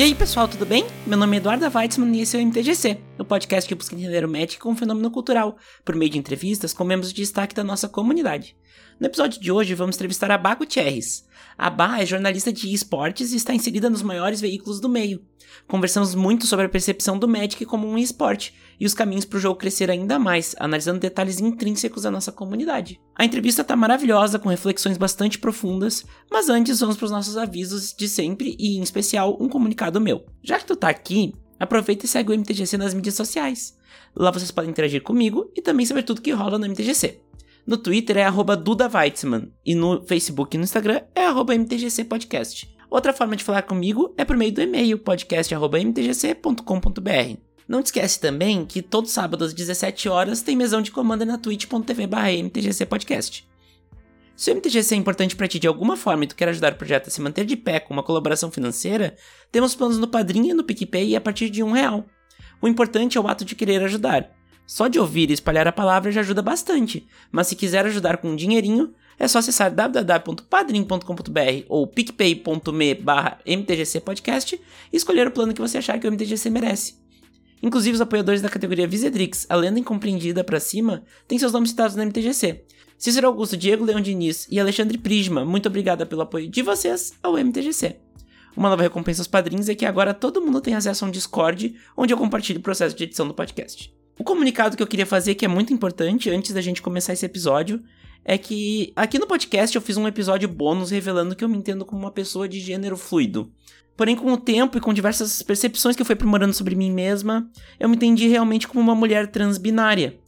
E aí, pessoal, tudo bem? Meu nome é Eduardo Weitzman e esse é o MTGC, o podcast que busca entender o Magic como um fenômeno cultural, por meio de entrevistas com membros de destaque da nossa comunidade. No episódio de hoje, vamos entrevistar a Bá Gutierrez. A Bá é jornalista de esportes e está inserida nos maiores veículos do meio. Conversamos muito sobre a percepção do Magic como um esporte e os caminhos para o jogo crescer ainda mais, analisando detalhes intrínsecos da nossa comunidade. A entrevista está maravilhosa, com reflexões bastante profundas, mas antes vamos para os nossos avisos de sempre e, em especial, um comunicado meu. Já que tu tá aqui, aproveita e segue o MTGC nas mídias sociais. Lá vocês podem interagir comigo e também saber tudo que rola no MTGC. No Twitter é arroba Duda e no Facebook e no Instagram é arroba MTGC Podcast. Outra forma de falar comigo é por meio do e-mail podcast.mtgc.com.br. Não te esquece também que todo sábado às 17 horas tem mesão de comanda na twitch.tv mtgcpodcast. Se o MTGC é importante para ti de alguma forma e tu quer ajudar o projeto a se manter de pé com uma colaboração financeira, temos planos no Padrinho e no PicPay a partir de um real. O importante é o ato de querer ajudar. Só de ouvir e espalhar a palavra já ajuda bastante, mas se quiser ajudar com um dinheirinho, é só acessar www.padrim.com.br ou picpay.me mtgcpodcast e escolher o plano que você achar que o MTGC merece. Inclusive, os apoiadores da categoria Visedrix, a lenda incompreendida para cima, têm seus nomes citados no MTGC. Cícero Augusto, Diego Leão Diniz e Alexandre Prisma, muito obrigada pelo apoio de vocês ao MTGC. Uma nova recompensa aos padrinhos é que agora todo mundo tem acesso a um Discord, onde eu compartilho o processo de edição do podcast. O comunicado que eu queria fazer, que é muito importante antes da gente começar esse episódio, é que aqui no podcast eu fiz um episódio bônus revelando que eu me entendo como uma pessoa de gênero fluido. Porém, com o tempo e com diversas percepções que eu fui aprimorando sobre mim mesma, eu me entendi realmente como uma mulher transbinária.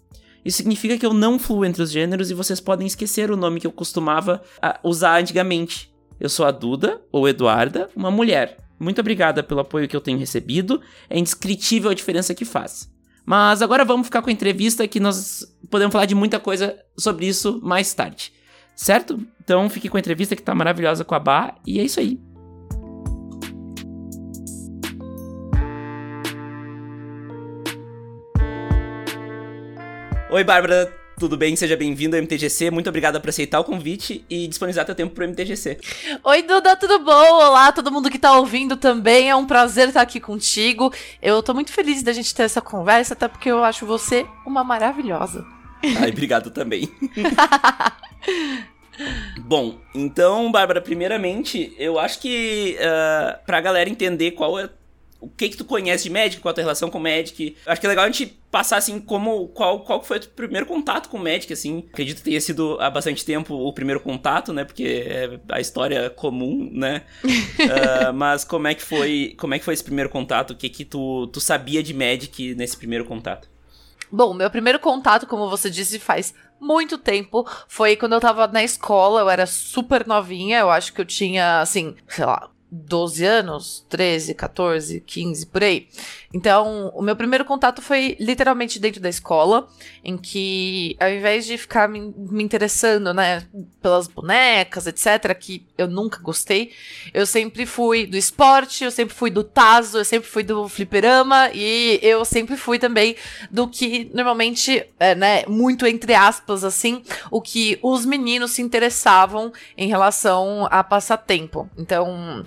Isso significa que eu não fluo entre os gêneros e vocês podem esquecer o nome que eu costumava ah, usar antigamente. Eu sou a Duda, ou Eduarda, uma mulher. Muito obrigada pelo apoio que eu tenho recebido, é indescritível a diferença que faz. Mas agora vamos ficar com a entrevista que nós podemos falar de muita coisa sobre isso mais tarde. Certo? Então fique com a entrevista que tá maravilhosa com a Bá e é isso aí. Oi, Bárbara, tudo bem? Seja bem-vindo ao MTGC. Muito obrigada por aceitar o convite e disponibilizar teu tempo pro MTGC. Oi, Duda, tudo bom? Olá, todo mundo que tá ouvindo também. É um prazer estar aqui contigo. Eu tô muito feliz da gente ter essa conversa, até porque eu acho você uma maravilhosa. Ai, obrigado também. Bom, então, Bárbara, primeiramente, eu acho que uh, pra galera entender qual é o que que tu conhece de Magic, qual a tua relação com Magic. Acho que é legal a gente passar, assim, como, qual, qual foi o teu primeiro contato com Magic, assim. Acredito que tenha sido há bastante tempo o primeiro contato, né, porque é a história comum, né. uh, mas como é que foi, como é que foi esse primeiro contato? O que que tu, tu sabia de Magic nesse primeiro contato? Bom, meu primeiro contato, como você disse, faz muito tempo. Foi quando eu tava na escola, eu era super novinha, eu acho que eu tinha, assim, sei lá, 12 anos, 13, 14, 15, por aí. Então, o meu primeiro contato foi literalmente dentro da escola, em que, ao invés de ficar me, me, interessando, né, pelas bonecas, etc., que eu nunca gostei, eu sempre fui do esporte, eu sempre fui do taso, eu sempre fui do fliperama, e eu sempre fui também do que, normalmente, é, né, muito entre aspas, assim, o que os meninos se interessavam em relação a passatempo. Então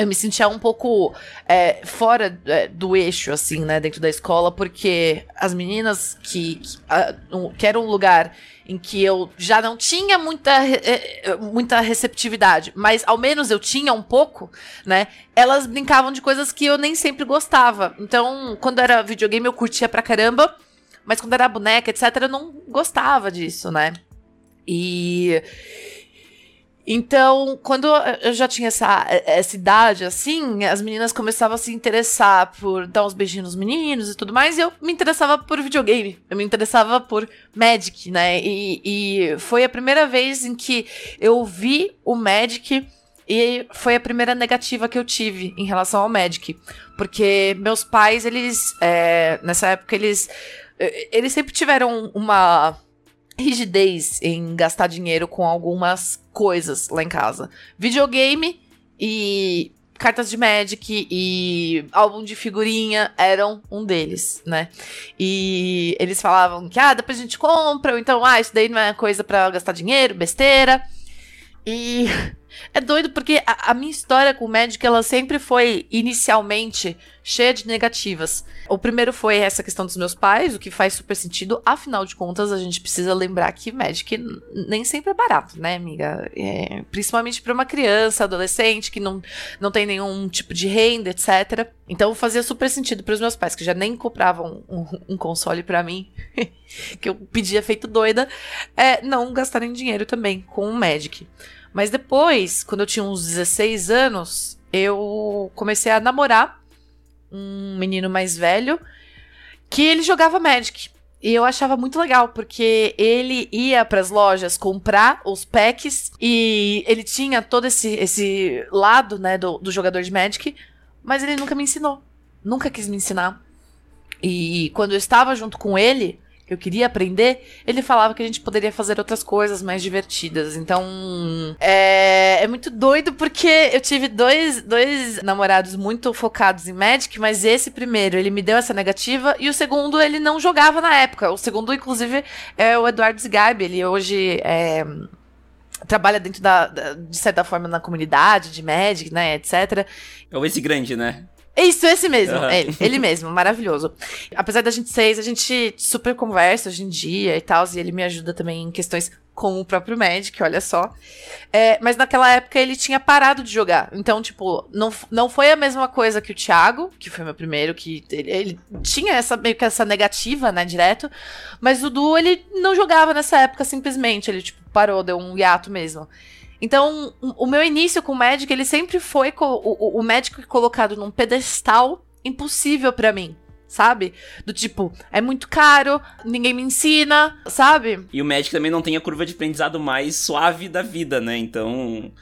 eu me sentia um pouco é, fora é, do eixo, assim, né, dentro da escola, porque as meninas que, que, a, um, que era um lugar em que eu já não tinha muita, é, muita receptividade, mas ao menos eu tinha um pouco, né, elas brincavam de coisas que eu nem sempre gostava. Então, quando era videogame, eu curtia pra caramba, mas quando era boneca, etc., eu não gostava disso, né. E então, quando eu já tinha essa, essa idade, assim, as meninas começavam a se interessar por dar uns beijinhos nos meninos e tudo mais, e eu me interessava por videogame. Eu me interessava por Magic, né? E, e foi a primeira vez em que eu vi o Magic. E foi a primeira negativa que eu tive em relação ao Magic. Porque meus pais, eles. É, nessa época, eles. Eles sempre tiveram uma rigidez em gastar dinheiro com algumas coisas lá em casa. Videogame e cartas de Magic e álbum de figurinha eram um deles, né? E eles falavam que, ah, depois a gente compra, ou então, ah, isso daí não é coisa para gastar dinheiro, besteira. E É doido porque a, a, minha história com o Magic, ela sempre foi, inicialmente, cheia de negativas. O primeiro foi essa questão dos meus pais, o que faz super sentido. Afinal de contas, a gente precisa lembrar que Magic nem sempre é barato, né, amiga? É, principalmente para uma criança, adolescente, que não, não tem nenhum tipo de renda, etc. Então fazia super sentido para os meus pais, que já nem compravam um, um, um console para mim, que eu pedia feito doida, é, não gastarem dinheiro também com o Magic. Mas depois, quando eu tinha uns 16 anos, eu comecei a namorar um menino mais velho que ele jogava Magic. E eu achava muito legal, porque ele ia para as lojas comprar os packs e ele tinha todo esse, esse lado, né, do, do jogador de Magic, mas ele nunca me ensinou. Nunca quis me ensinar. E quando eu estava junto com ele, eu queria aprender, ele falava que a gente poderia fazer outras coisas mais divertidas. Então, é, é muito doido porque eu tive dois, dois namorados muito focados em Magic, mas esse primeiro, ele me deu essa negativa, e o segundo, ele não jogava na época. O segundo, inclusive, é o Eduardo Zigab. Ele hoje é trabalha dentro da, da, de certa forma na comunidade de Magic, né, etc. É o esse grande, né? Isso, esse mesmo. Uhum. Ele, ele mesmo, maravilhoso. Apesar da gente ser a gente super conversa hoje em dia e tal, e ele me ajuda também em questões com o próprio Magic, olha só. É, mas naquela época ele tinha parado de jogar. Então, tipo, não, não foi a mesma coisa que o Thiago, que foi meu primeiro, que ele, ele tinha essa meio que essa negativa, né, direto. Mas o Du, ele não jogava nessa época simplesmente. Ele, tipo, parou, deu um hiato mesmo. Então, o meu início com o Magic, ele sempre foi o, o, Magic colocado num pedestal impossível para mim sabe? Do tipo, é muito caro, ninguém me ensina, sabe? E o Magic também não tem a curva de aprendizado mais suave da vida, né? Então,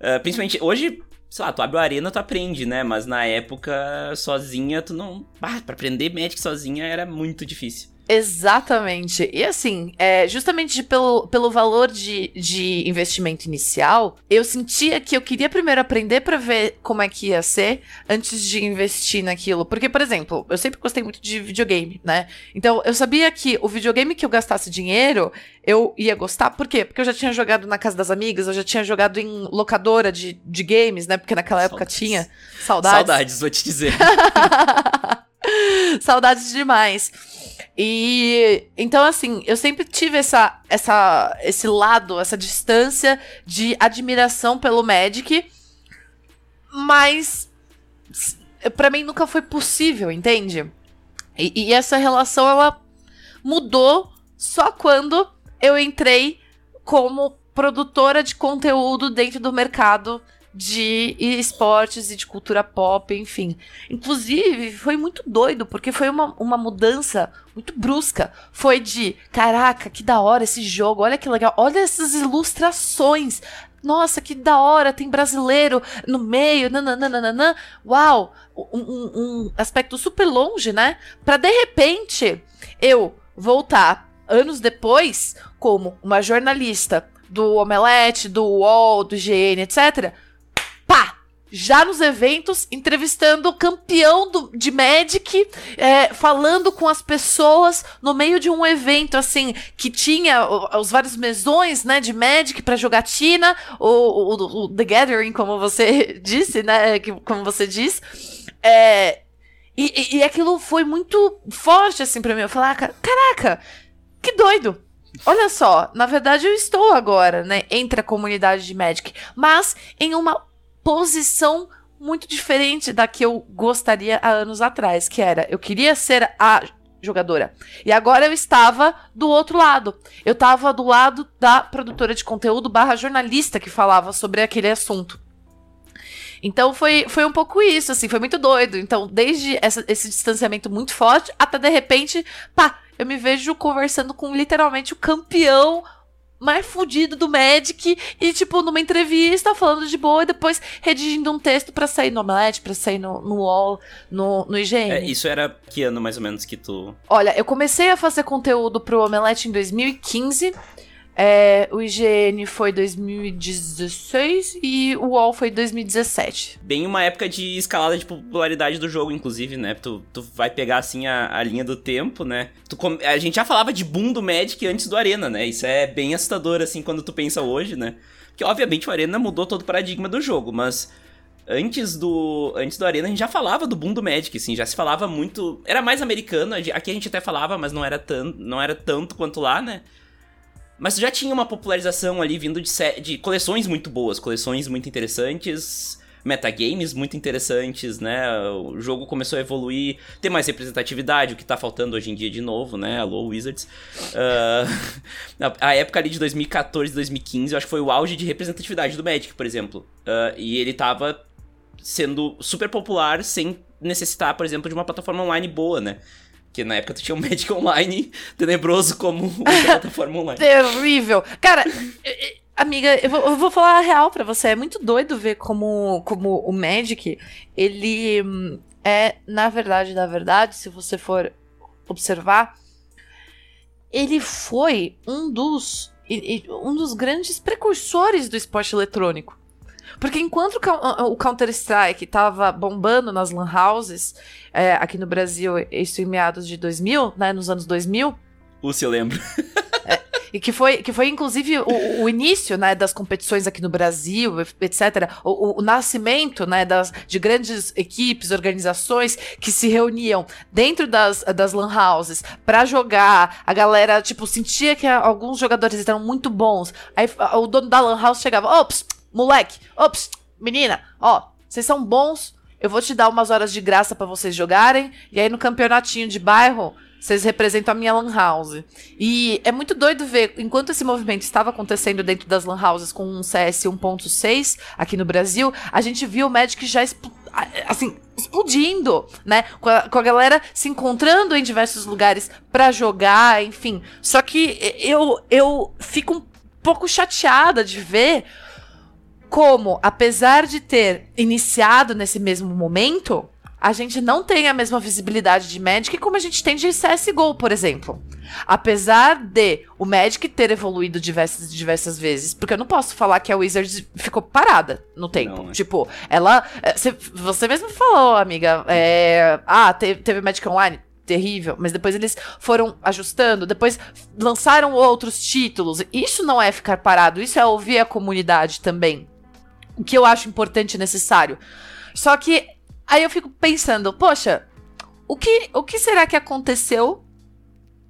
uh, principalmente hoje, sei lá, tu abre o Arena, tu aprende, né? Mas na época, sozinha, tu não. Ah, pra aprender Magic sozinha era muito difícil. Exatamente. E assim, é, justamente pelo, pelo valor de, de investimento inicial, eu sentia que eu queria primeiro aprender para ver como é que ia ser antes de investir naquilo. Porque, por exemplo, eu sempre gostei muito de videogame, né? Então, eu sabia que o videogame que eu gastasse dinheiro, eu ia gostar. Por quê? Porque eu já tinha jogado na casa das amigas, eu já tinha jogado em locadora de, de games, né? Porque naquela época Saudades. tinha. Saudades. Saudades, vou te dizer. Saudades demais. E então assim, eu sempre tive essa, essa esse lado, essa distância de admiração pelo Magic, mas para mim nunca foi possível, entende? E, e essa relação ela mudou só quando eu entrei como produtora de conteúdo dentro do mercado de esportes e de cultura pop, enfim. Inclusive, foi muito doido, porque foi uma, uma mudança muito brusca. Foi de, caraca, que da hora esse jogo, olha que legal, olha essas ilustrações. Nossa, que da hora, tem brasileiro no meio, nananana. Uau, um, um, um aspecto super longe, né? Pra de repente eu voltar anos depois como uma jornalista do Omelete, do UOL, do GN, etc já nos eventos, entrevistando o campeão do, de Magic, é, falando com as pessoas no meio de um evento, assim, que tinha os vários mesões, né, de Magic pra jogatina, o, o, o The Gathering, como você disse, né, que, como você diz, é, e, e, aquilo foi muito forte, assim, pra mim, eu falar, ah, caraca, que doido, Olha só, na verdade eu estou agora, né, entre a comunidade de Magic, mas em uma posição muito diferente da que eu gostaria há anos atrás, que era eu queria ser a jogadora. E agora eu estava do outro lado. Eu estava do lado da produtora de conteúdo barra jornalista que falava sobre aquele assunto. Então foi, foi um pouco isso, assim, foi muito doido. Então, desde essa, esse distanciamento muito forte, até de repente, pá, eu me vejo conversando com literalmente o campeão mais fudido do Magic e, tipo, numa entrevista falando de boa e depois redigindo um texto para sair no Omelete, pra sair no, no UOL, no, no IGN. É, isso era que ano mais ou menos que tu. Olha, eu comecei a fazer conteúdo pro Omelete em 2015. É, o IGN foi 2016 e o UOL foi 2017. Bem uma época de escalada de popularidade do jogo, inclusive, né? Tu, tu vai pegar, assim, a, a linha do tempo, né? Tu, a gente já falava de boom do Magic antes do Arena, né? Isso é bem assustador, assim, quando tu pensa hoje, né? que obviamente o Arena mudou todo o paradigma do jogo, mas antes do antes do Arena a gente já falava do boom do Magic, assim, já se falava muito, era mais americano, aqui a gente até falava, mas não era tanto, não era tanto quanto lá, né? Mas já tinha uma popularização ali vindo de, de coleções muito boas, coleções muito interessantes, metagames muito interessantes, né? O jogo começou a evoluir, ter mais representatividade, o que tá faltando hoje em dia de novo, né? Alô, Wizards. Uh, a época ali de 2014, 2015, eu acho que foi o auge de representatividade do Magic, por exemplo. Uh, e ele tava sendo super popular sem necessitar, por exemplo, de uma plataforma online boa, né? Que na época tu tinha um Magic Online tenebroso como uma plataforma online. Terrível! Cara, amiga, eu vou, eu vou, falar a real pra você. É muito doido ver como, como o Magic, ele hum, é, na verdade, na verdade, se você for observar, ele foi um dos, um dos grandes precursores do esporte eletrônico. Porque enquanto o Counter-Strike tava bombando nas lan houses, é, aqui no Brasil, isso em meados de 2000, né, nos anos 2000... O se eu lembro. é, e que foi, que foi inclusive, o, o, início, né, das competições aqui no Brasil, etc. O, o, o nascimento, né, das, de grandes equipes, organizações que se reuniam dentro das, das lan houses para jogar. A galera, tipo, sentia que alguns jogadores eram muito bons. Aí o dono da lan house chegava, ops, moleque, ops, menina, ó, vocês são bons, eu vou te dar umas horas de graça para vocês jogarem, e aí no campeonatinho de bairro, vocês representam a minha lan house. E é muito doido ver, enquanto esse movimento estava acontecendo dentro das lan houses com um CS 1.6 aqui no Brasil, a gente viu o Magic já assim, explodindo, né? Com a, com a galera se encontrando em diversos lugares para jogar, enfim. Só que eu, eu fico um pouco chateada de ver como, apesar de ter iniciado nesse mesmo momento, a gente não tem a mesma visibilidade de Magic como a gente tem de CSGO, por exemplo. Apesar de o Magic ter evoluído diversas, diversas vezes, porque eu não posso falar que a Wizards ficou parada no tempo. Não, né? Tipo, ela. Eh, você mesmo falou, amiga. É, ah, teve, teve Magic Online? terrível, mas depois eles foram ajustando, depois lançaram outros títulos. Isso não é ficar parado, isso é ouvir a comunidade também o que eu acho importante e necessário. Só que aí eu fico pensando, poxa, o que, o que será que aconteceu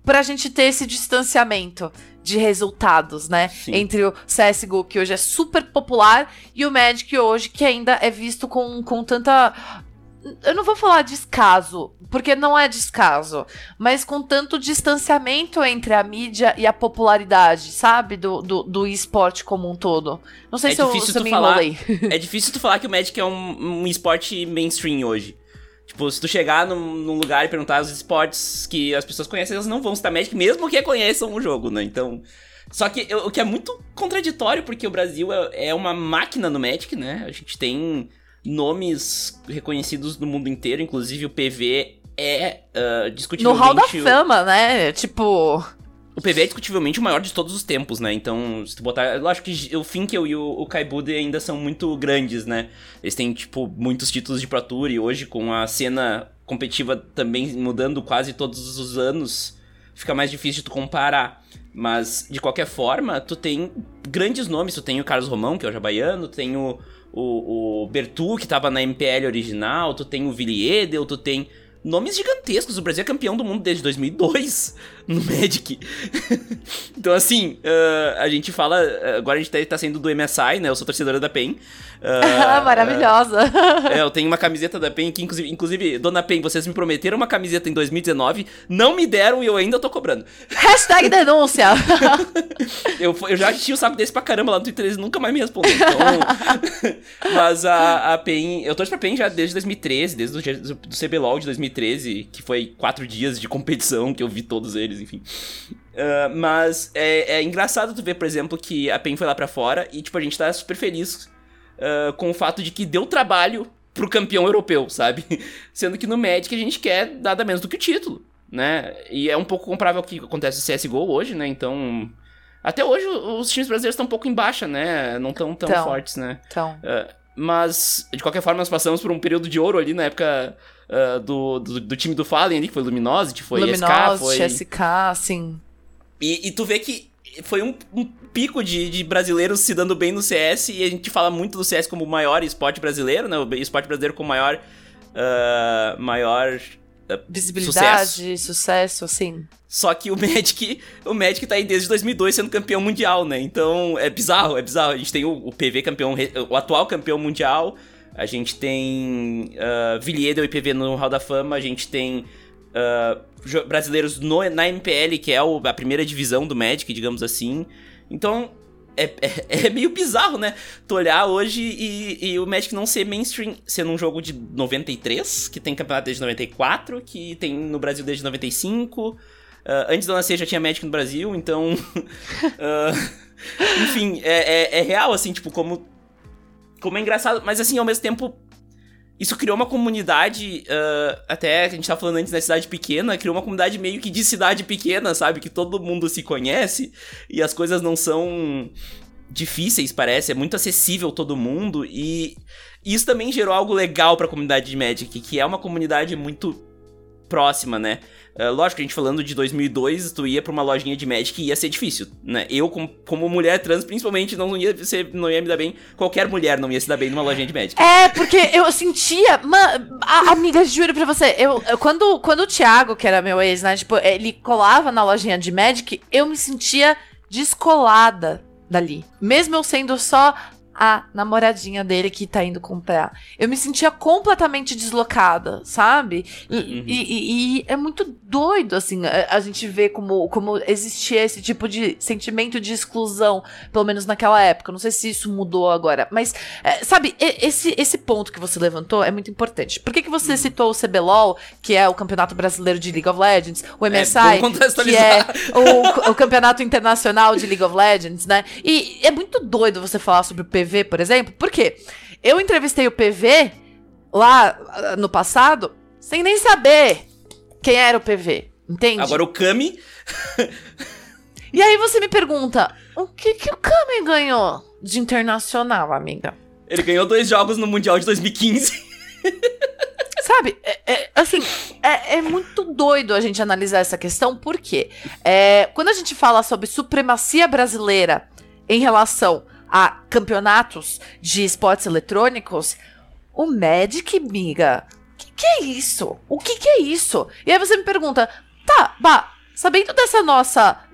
pra gente ter esse distanciamento de resultados, né? Sim. Entre o CSGO, que hoje é super popular, e o Magic hoje, que ainda é visto com, com tanta eu não vou falar descaso, porque não é descaso, mas com tanto distanciamento entre a mídia e a popularidade, sabe? Do, do, do esporte como um todo. Não sei é se eu, se eu me falar, É difícil tu falar que o Magic é um, um esporte mainstream hoje. Tipo, se tu chegar num, num, lugar e perguntar os esportes que as pessoas conhecem, elas não vão citar Magic, mesmo que conheçam o jogo, né? Então. Só que o que é muito contraditório, porque o Brasil é, é uma máquina no Magic, né? A gente tem nomes reconhecidos no mundo inteiro, inclusive o PV é uh, discutivelmente... No Hall da Fama, né? Tipo... O PV é discutivelmente o maior de todos os tempos, né? Então, se tu botar. Eu acho que o Finkel e o, o Kaibude ainda são muito grandes, né? Eles têm, tipo, muitos títulos de Pro Tour e hoje, com a cena competitiva também mudando quase todos os anos, fica mais difícil de tu comparar. Mas, de qualquer forma, tu tem grandes nomes. Tu tem o Carlos Romão, que é o jabaiano, tu tem o, o, o Bertu, que tava na MPL original, tu tem o Villiedel, tu tem nomes gigantescos. O Brasil é campeão do mundo desde 2002 no Magic. então, assim, uh, a gente fala. Agora a gente tá, tá sendo do MSI, né? Eu sou torcedora da PEN. Uh, Maravilhosa. Uh, é, eu tenho uma camiseta da PEN que, inclusive, inclusive, dona PEN, vocês me prometeram uma camiseta em 2019, não me deram e eu ainda tô cobrando. Hashtag denúncia. eu, eu já tinha o saco desse pra caramba lá no Twitter, eles nunca mais me responderam. Então, mas a, a PEN, eu torço pra PEN já desde 2013, desde o do CBLOL de 2013, que foi quatro dias de competição que eu vi todos eles, enfim. Uh, mas é, é, engraçado tu ver, por exemplo, que a PEN foi lá pra fora e, tipo, a gente tá super feliz uh, com o fato de que deu trabalho pro campeão europeu, sabe? Sendo que no Magic a gente quer nada menos do que o título, né? E é um pouco comparável ao que acontece no CSGO hoje, né? Então. Até hoje os times brasileiros estão um pouco em baixa, né? Não tão tão então, fortes, né? Então. Uh, mas, de qualquer forma, nós passamos por um período de ouro ali na época uh, do, do, do, time do Fallen ali, que foi Luminosity, foi Luminosity, SK, foi... SK, sim. E, e tu vê que foi um, um pico de, de, brasileiros se dando bem no CS e a gente fala muito do CS como o maior esporte brasileiro, né? O esporte brasileiro com maior. Uh, maior. Uh, Visibilidade, sucesso. sucesso, assim. Só que o Magic, o Magic tá aí desde 2002 sendo campeão mundial, né? Então é bizarro, é bizarro. A gente tem o, o PV campeão, o atual campeão mundial. A gente tem uh, Villiers do IPV no Hall da Fama, a gente tem uh, brasileiros no, na MPL, que é o, a primeira divisão do Magic, digamos assim. Então, é, é, é, meio bizarro, né? Tu olhar hoje e, e, o Magic não ser mainstream, sendo um jogo de 93, que tem campeonato desde 94, que tem no Brasil desde 95. Uh, antes de eu nascer já tinha Magic no Brasil, então. uh, enfim, é, é, é, real, assim, tipo, como como é engraçado, mas assim, ao mesmo tempo, isso criou uma comunidade, uh, até a gente tava falando antes da cidade pequena, criou uma comunidade meio que de cidade pequena, sabe? Que todo mundo se conhece e as coisas não são difíceis, parece, é muito acessível todo mundo e isso também gerou algo legal para a comunidade de Magic, que é uma comunidade muito próxima, né? Uh, lógico, a gente falando de 2002, tu ia pra uma lojinha de Magic e ia ser difícil, né? Eu, como, como mulher trans, principalmente, não ia, ser, não ia me dar bem. Qualquer mulher não ia se dar bem numa lojinha de Magic. É, porque eu sentia... Man, a, amiga, juro pra você, eu, eu, quando, quando o Thiago, que era meu ex, né? Tipo, ele colava na lojinha de Magic, eu me sentia descolada dali. Mesmo eu sendo só a namoradinha dele que tá indo comprar. Eu me sentia completamente deslocada, sabe? E, uhum. e, e, e é muito doido, assim, a, a, gente vê como, como existia esse tipo de sentimento de exclusão, pelo menos naquela época. Não sei se isso mudou agora, mas, é, sabe, esse, esse ponto que você levantou é muito importante. Por que, que você uhum. citou o CBLOL, que é o Campeonato Brasileiro de League of Legends, o MSI, é, que é o, o Campeonato Internacional de League of Legends, né? E é muito doido você falar sobre o PV PV, por exemplo. Por quê? Eu entrevistei o PV lá ah, no passado sem nem saber quem era o PV. Entende? Agora o Kami. e aí você me pergunta: o que, que o Kami ganhou de internacional, amiga? Ele ganhou dois jogos no Mundial de 2015. Sabe, é, é, assim, é, é, muito doido a gente analisar essa questão, porque é, quando a gente fala sobre supremacia brasileira em relação a campeonatos de esportes eletrônicos, o Magic, miga, o que, que, é isso? O que, que é isso? E aí você me pergunta, tá, bah, sabendo dessa nossa.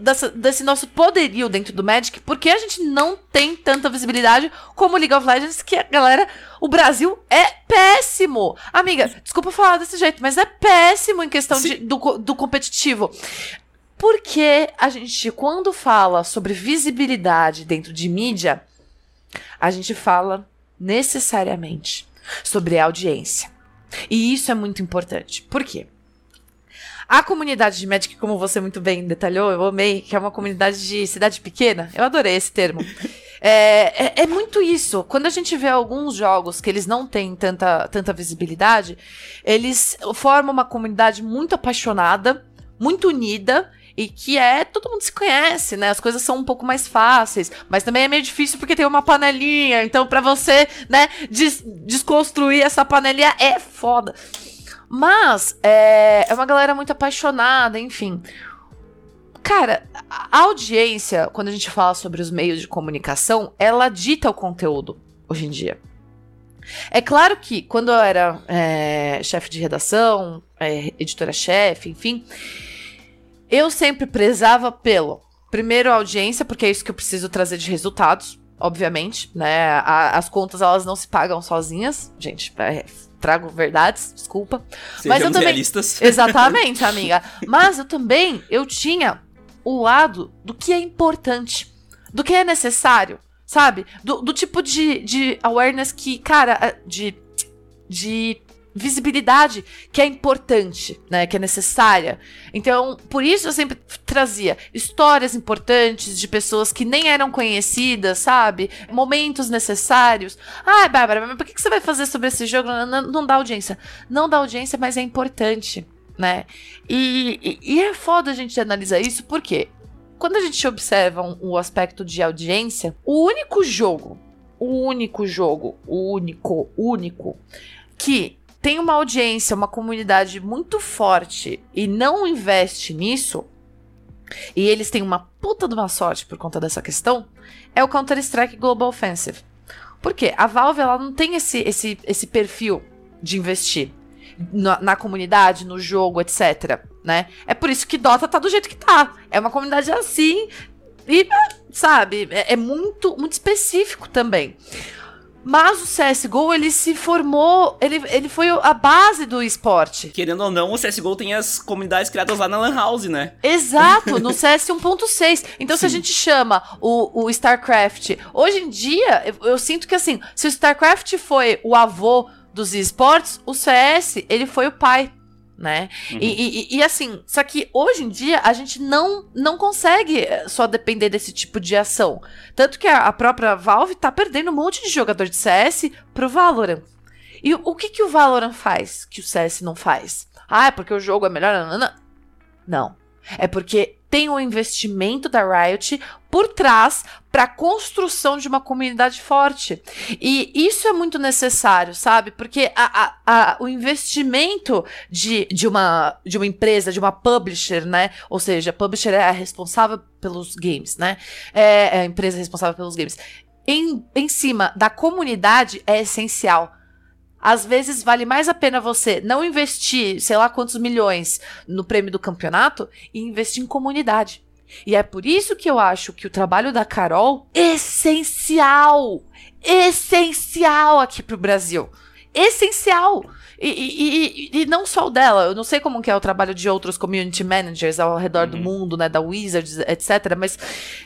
Dessa, desse nosso poderio dentro do Magic, por que a gente não tem tanta visibilidade como League of Legends, que a galera, o Brasil é péssimo. Amiga, desculpa falar desse jeito, mas é péssimo em questão de, do, do competitivo. Porque a gente, quando fala sobre visibilidade dentro de mídia, a gente fala necessariamente sobre audiência. E isso é muito importante. Por quê? A comunidade de Magic, como você muito bem detalhou, eu amei, que é uma comunidade de cidade pequena. Eu adorei esse termo. É, é, é, muito isso. Quando a gente vê alguns jogos que eles não têm tanta, tanta visibilidade, eles formam uma comunidade muito apaixonada, muito unida e que é todo mundo se conhece, né? As coisas são um pouco mais fáceis, mas também é meio difícil porque tem uma panelinha, então para você, né, des desconstruir essa panelinha é foda. Mas é, é uma galera muito apaixonada, enfim. Cara, a audiência, quando a gente fala sobre os meios de comunicação, ela dita o conteúdo hoje em dia. É claro que quando eu era é, chefe de redação, é, editora-chefe, enfim, eu sempre prezava pelo, primeiro, audiência, porque é isso que eu preciso trazer de resultados, obviamente, né? A, as contas, elas não se pagam sozinhas, gente, é, trago verdades, desculpa. Sejamos Mas eu também, realistas. Exatamente, amiga. Mas eu também, eu tinha o lado do que é importante, do que é necessário, sabe? Do, do tipo de, de awareness que, cara, de, de visibilidade que é importante, né, que é necessária. Então, por isso eu sempre trazia histórias importantes de pessoas que nem eram conhecidas, sabe? Momentos necessários. Ah, Bárbara, mas por que você vai fazer sobre esse jogo? Não, não, dá audiência. Não dá audiência, mas é importante, né? E, e, e é foda a gente analisar isso, porque quando a gente observa um, o aspecto de audiência, o único jogo, o único jogo, o único, único, que tem uma audiência, uma comunidade muito forte e não investe nisso, e eles têm uma puta de uma sorte por conta dessa questão, é o Counter-Strike Global Offensive. Por quê? A Valve ela não tem esse, esse, esse perfil de investir na, na, comunidade, no jogo, etc. Né? É por isso que Dota tá do jeito que tá. É uma comunidade assim e, sabe, é, é muito, muito específico também. Mas o CSGO, ele se formou, ele, ele foi a base do esporte. Querendo ou não, o CSGO tem as comunidades criadas lá na Lan House, né? Exato, no CS 1.6. Então, Sim. se a gente chama o, o StarCraft, hoje em dia, eu, eu sinto que assim, se o StarCraft foi o avô dos esportes, o CS, ele foi o pai né? Uhum. E, e, e, assim, só que hoje em dia a gente não, não consegue eh, só depender desse tipo de ação. Tanto que a, a própria Valve tá perdendo um monte de jogador de CS pro Valorant. E o, o que, que o Valorant faz que o CS não faz? Ah, é porque o jogo é melhor? Não. não. não. É porque tem o um investimento da Riot por trás para a construção de uma comunidade forte. E isso é muito necessário, sabe? Porque a, a, a, o investimento de, de, uma, de uma empresa, de uma publisher, né? Ou seja, a publisher é a responsável pelos games, né? É, é a empresa responsável pelos games. Em, em cima da comunidade é essencial. Às vezes vale mais a pena você não investir, sei lá quantos milhões no prêmio do campeonato e investir em comunidade. E é por isso que eu acho que o trabalho da Carol é essencial, essencial aqui pro Brasil. Essencial. E, e, e, não só o dela, eu não sei como que é o trabalho de outros community managers ao redor uhum. do mundo, né, da Wizards, etc, mas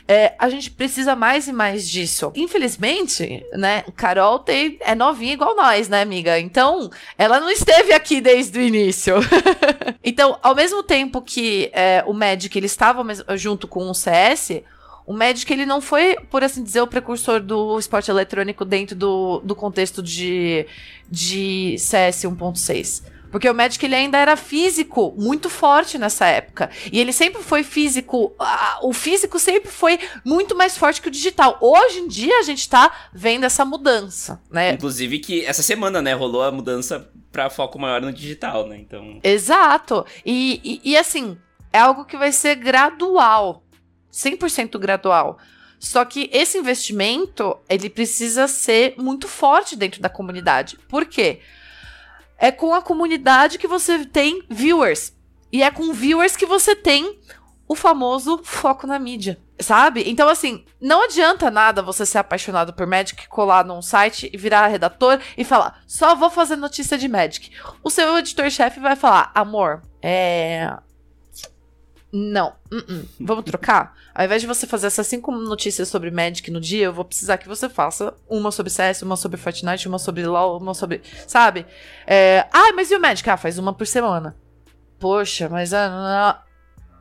é, a gente precisa mais e mais disso. Infelizmente, né, Carol tem, é novinha igual nós, né, amiga? Então, ela não esteve aqui desde o início. então, ao mesmo tempo que é, o Magic, ele estava junto com o CS, o Magic, ele não foi, por assim dizer, o precursor do esporte eletrônico dentro do, do contexto de, de CS 1.6. Porque o Magic ele ainda era físico, muito forte nessa época. E ele sempre foi físico. o físico sempre foi muito mais forte que o digital. Hoje em dia a gente tá vendo essa mudança, né? Inclusive que essa semana, né, rolou a mudança para foco maior no digital, né? Então. Exato. E, e, e assim, é algo que vai ser gradual. 100% gradual. Só que esse investimento, ele precisa ser muito forte dentro da comunidade. Por quê? É com a comunidade que você tem viewers. E é com viewers que você tem o famoso foco na mídia, sabe? Então, assim, não adianta nada você ser apaixonado por Magic, colar num site e virar redator e falar, só vou fazer notícia de Magic. O seu editor-chefe vai falar, amor, é. Não, uh -uh. vamos trocar? Ao invés de você fazer essas cinco notícias sobre Magic no dia, eu vou precisar que você faça uma sobre CS, uma sobre Fortnite, uma sobre LoL, uma sobre. Sabe? É... Ah, mas e o Magic? Ah, faz uma por semana. Poxa, mas. Ah,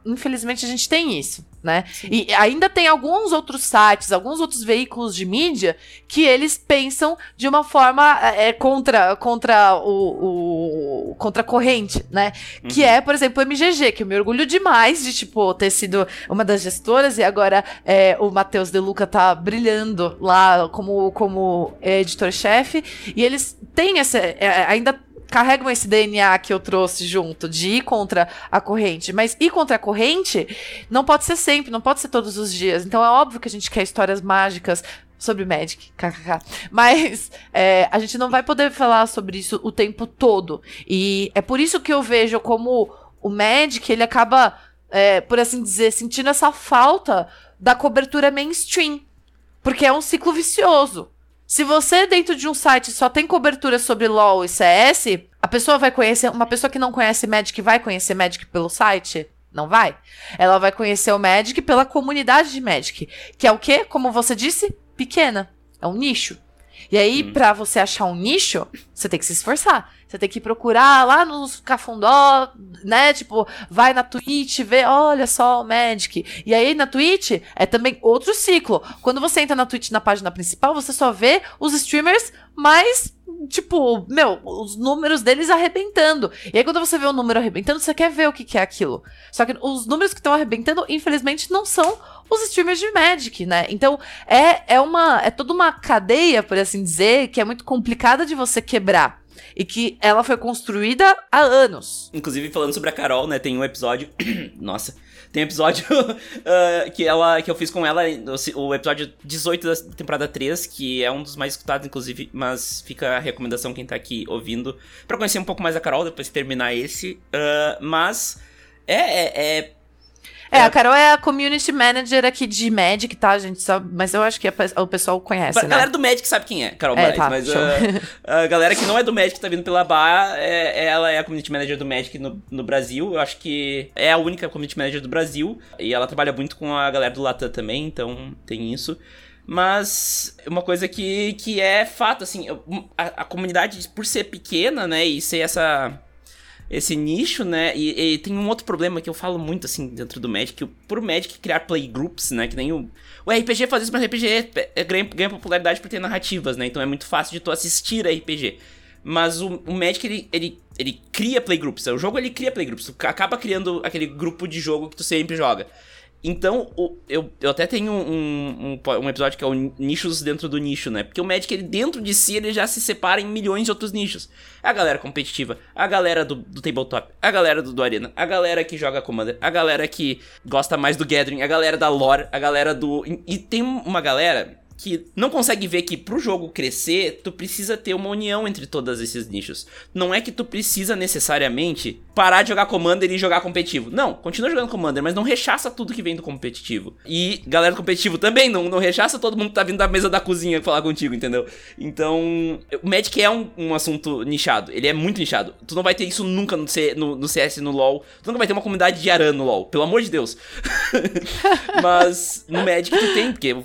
infelizmente a gente tem isso né? Sim. E ainda tem alguns outros sites, alguns outros veículos de mídia que eles pensam de uma forma é, contra contra o, o contra a corrente, né? Uhum. Que é, por exemplo, o MGG, que eu me orgulho demais de tipo ter sido uma das gestoras e agora é, o Matheus De Luca tá brilhando lá como como editor-chefe e eles têm essa é, ainda carregam esse DNA que eu trouxe junto de ir contra a corrente. Mas ir contra a corrente não pode ser sempre, não pode ser todos os dias. Então é óbvio que a gente quer histórias mágicas sobre Magic, kkk. Mas é, a gente não vai poder falar sobre isso o tempo todo. E é por isso que eu vejo como o Magic, ele acaba, é, por assim dizer, sentindo essa falta da cobertura mainstream. Porque é um ciclo vicioso. Se você dentro de um site só tem cobertura sobre LoL e CS, a pessoa vai conhecer, uma pessoa que não conhece Magic vai conhecer Magic pelo site? Não vai. Ela vai conhecer o Magic pela comunidade de Magic, que é o quê? Como você disse, pequena. É um nicho. E aí, hum. para você achar um nicho, você tem que se esforçar. Você tem que procurar lá nos cafundó, né? Tipo, vai na Twitch, vê, olha só o Magic. E aí na Twitch é também outro ciclo. Quando você entra na Twitch na página principal, você só vê os streamers mais tipo, meu, os números deles arrebentando. E aí, quando você vê o número arrebentando, você quer ver o que, que é aquilo. Só que os números que estão arrebentando, infelizmente, não são os streamers de Magic, né? Então, é, é uma. É toda uma cadeia, por assim dizer, que é muito complicada de você quebrar e que ela foi construída há anos. Inclusive, falando sobre a Carol, né, tem um episódio. Nossa. Tem episódio uh, que, ela, que eu fiz com ela, o episódio 18 da temporada 3, que é um dos mais escutados, inclusive, mas fica a recomendação quem tá aqui ouvindo, para conhecer um pouco mais a Carol, depois de terminar esse. Uh, mas é, é, é é, a Carol é a community manager aqui de Magic, tá, gente? Mas eu acho que o pessoal conhece, a né? A galera do Magic sabe quem é, Carol é, tá, mas uh, a galera que não é do Magic, tá vindo pela Bar, é, ela é a community manager do Magic no, no Brasil. Eu acho que é a única community manager do Brasil. E ela trabalha muito com a galera do Latam também, então tem isso. Mas uma coisa que, que é fato, assim, a, a comunidade, por ser pequena, né, e ser essa esse nicho, né? E, e, tem um outro problema que eu falo muito, assim, dentro do Magic, por Magic criar playgroups, né? Que nem o. O RPG faz isso, mas o RPG é, é, ganha, ganha popularidade por ter narrativas, né? Então é muito fácil de tu assistir a RPG. Mas o, o Magic, ele, ele, ele cria playgroups. O jogo, ele cria playgroups. Tu acaba criando aquele grupo de jogo que tu sempre joga. Então, o, eu, eu até tenho um, um, um, episódio que é o nichos dentro do nicho, né? Porque o Magic, ele dentro de si, ele já se separa em milhões de outros nichos. A galera competitiva, a galera do, do tabletop, a galera do, do Arena, a galera que joga Commander, a galera que gosta mais do Gathering, a galera da lore, a galera do... E tem uma galera que não consegue ver que pro jogo crescer, tu precisa ter uma união entre todos esses nichos. Não é que tu precisa necessariamente parar de jogar Commander e jogar competitivo. Não, continua jogando Commander, mas não rechaça tudo que vem do competitivo. E galera do competitivo também, não, não rechaça todo mundo que tá vindo da mesa da cozinha falar contigo, entendeu? Então, o Magic é um, um assunto nichado. Ele é muito nichado. Tu não vai ter isso nunca no, C, no, no CS, no LoL. Tu nunca vai ter uma comunidade de Aran no LoL, pelo amor de Deus. mas no Magic tu tem, porque o,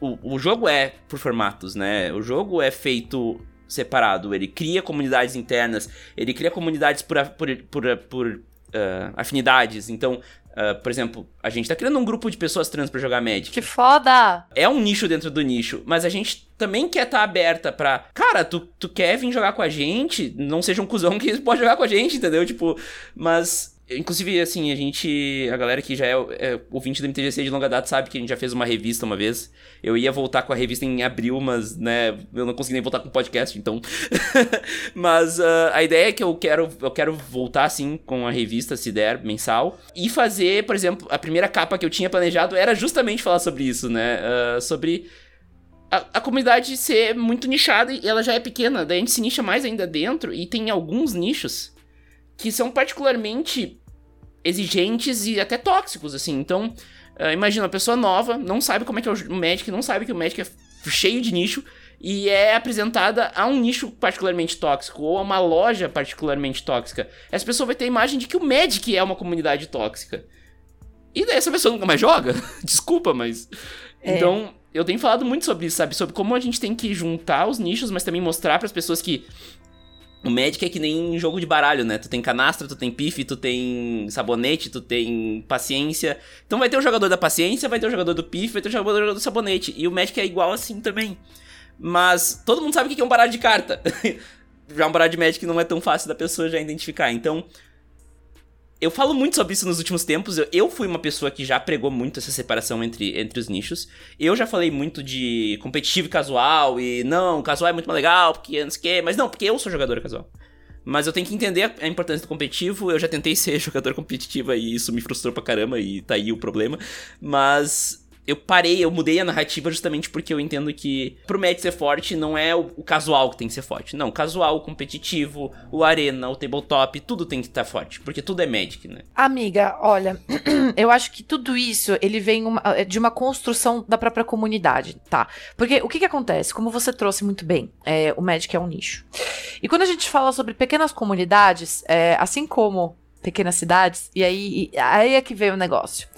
o, o jogo jogo é por formatos, né? O jogo é feito separado. Ele cria comunidades internas, ele cria comunidades por, por, por, por uh, afinidades. Então, Uh, por exemplo, a gente tá criando um grupo de pessoas trans para jogar Magic. Que foda! É um nicho dentro do nicho, mas a gente também quer estar tá aberta pra. Cara, tu, tu quer vir jogar com a gente? Não seja um cuzão que pode jogar com a gente, entendeu? Tipo, mas Inclusive, assim, a gente. A galera que já é, é ouvinte do MTGC de longa data sabe que a gente já fez uma revista uma vez. Eu ia voltar com a revista em abril, mas, né, eu não consegui nem voltar com o podcast, então. mas uh, a ideia é que eu quero, eu quero voltar, assim, com a revista, se der, mensal. E fazer, por exemplo, a primeira capa que eu tinha planejado era justamente falar sobre isso, né? Uh, sobre. A, a, comunidade ser muito nichada e ela já é pequena, daí a gente se nicha mais ainda dentro e tem alguns nichos que são particularmente exigentes e até tóxicos, assim. Então, uh, imagina, uma pessoa nova, não sabe como é que é o Magic, não sabe que o Magic é cheio de nicho e é apresentada a um nicho particularmente tóxico ou a uma loja particularmente tóxica. Essa pessoa vai ter a imagem de que o Magic é uma comunidade tóxica. E daí essa pessoa nunca mais joga. Desculpa, mas. É. Então, eu tenho falado muito sobre isso, sabe? Sobre como a gente tem que juntar os nichos, mas também mostrar para as pessoas que o Magic é que nem jogo de baralho, né? Tu tem canastra, tu tem pife, tu tem sabonete, tu tem paciência. Então vai ter o jogador da paciência, vai ter o jogador do pife, vai ter o jogador do sabonete. E o Magic é igual assim também. Mas todo mundo sabe o que é um baralho de carta. já um baralho de Magic não é tão fácil da pessoa já identificar. Então, eu falo muito sobre isso nos últimos tempos. Eu, eu, fui uma pessoa que já pregou muito essa separação entre, entre os nichos. Eu já falei muito de competitivo e casual. E não, casual é muito mais legal, porque não sei o quê. Mas não, porque eu sou jogador casual. Mas eu tenho que entender a importância do competitivo. Eu já tentei ser jogador competitivo e isso me frustrou pra caramba. E tá aí o problema. Mas eu parei, eu mudei a narrativa justamente porque eu entendo que pro Magic ser forte não é o, o, casual que tem que ser forte. Não, o casual, o competitivo, o arena, o tabletop, tudo tem que estar forte, porque tudo é Magic, né? Amiga, olha, eu acho que tudo isso, ele vem uma, é, de uma construção da própria comunidade, tá? Porque o que que acontece? Como você trouxe muito bem, é, o Magic é um nicho. E quando a gente fala sobre pequenas comunidades, é, assim como pequenas cidades, e aí, e aí é que vem o negócio.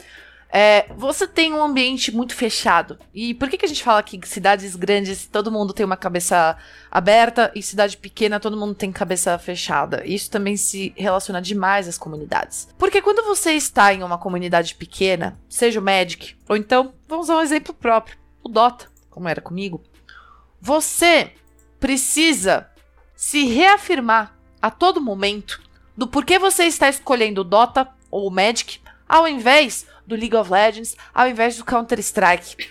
É, você tem um ambiente muito fechado. E por que, que a gente fala que cidades grandes todo mundo tem uma cabeça aberta e cidade pequena todo mundo tem cabeça fechada? Isso também se relaciona demais às comunidades. Porque quando você está em uma comunidade pequena, seja o Magic, ou então, vamos usar um exemplo próprio, o Dota, como era comigo, você precisa se reafirmar a todo momento do porquê você está escolhendo o Dota ou o Magic ao invés do League of Legends, ao invés do Counter-Strike.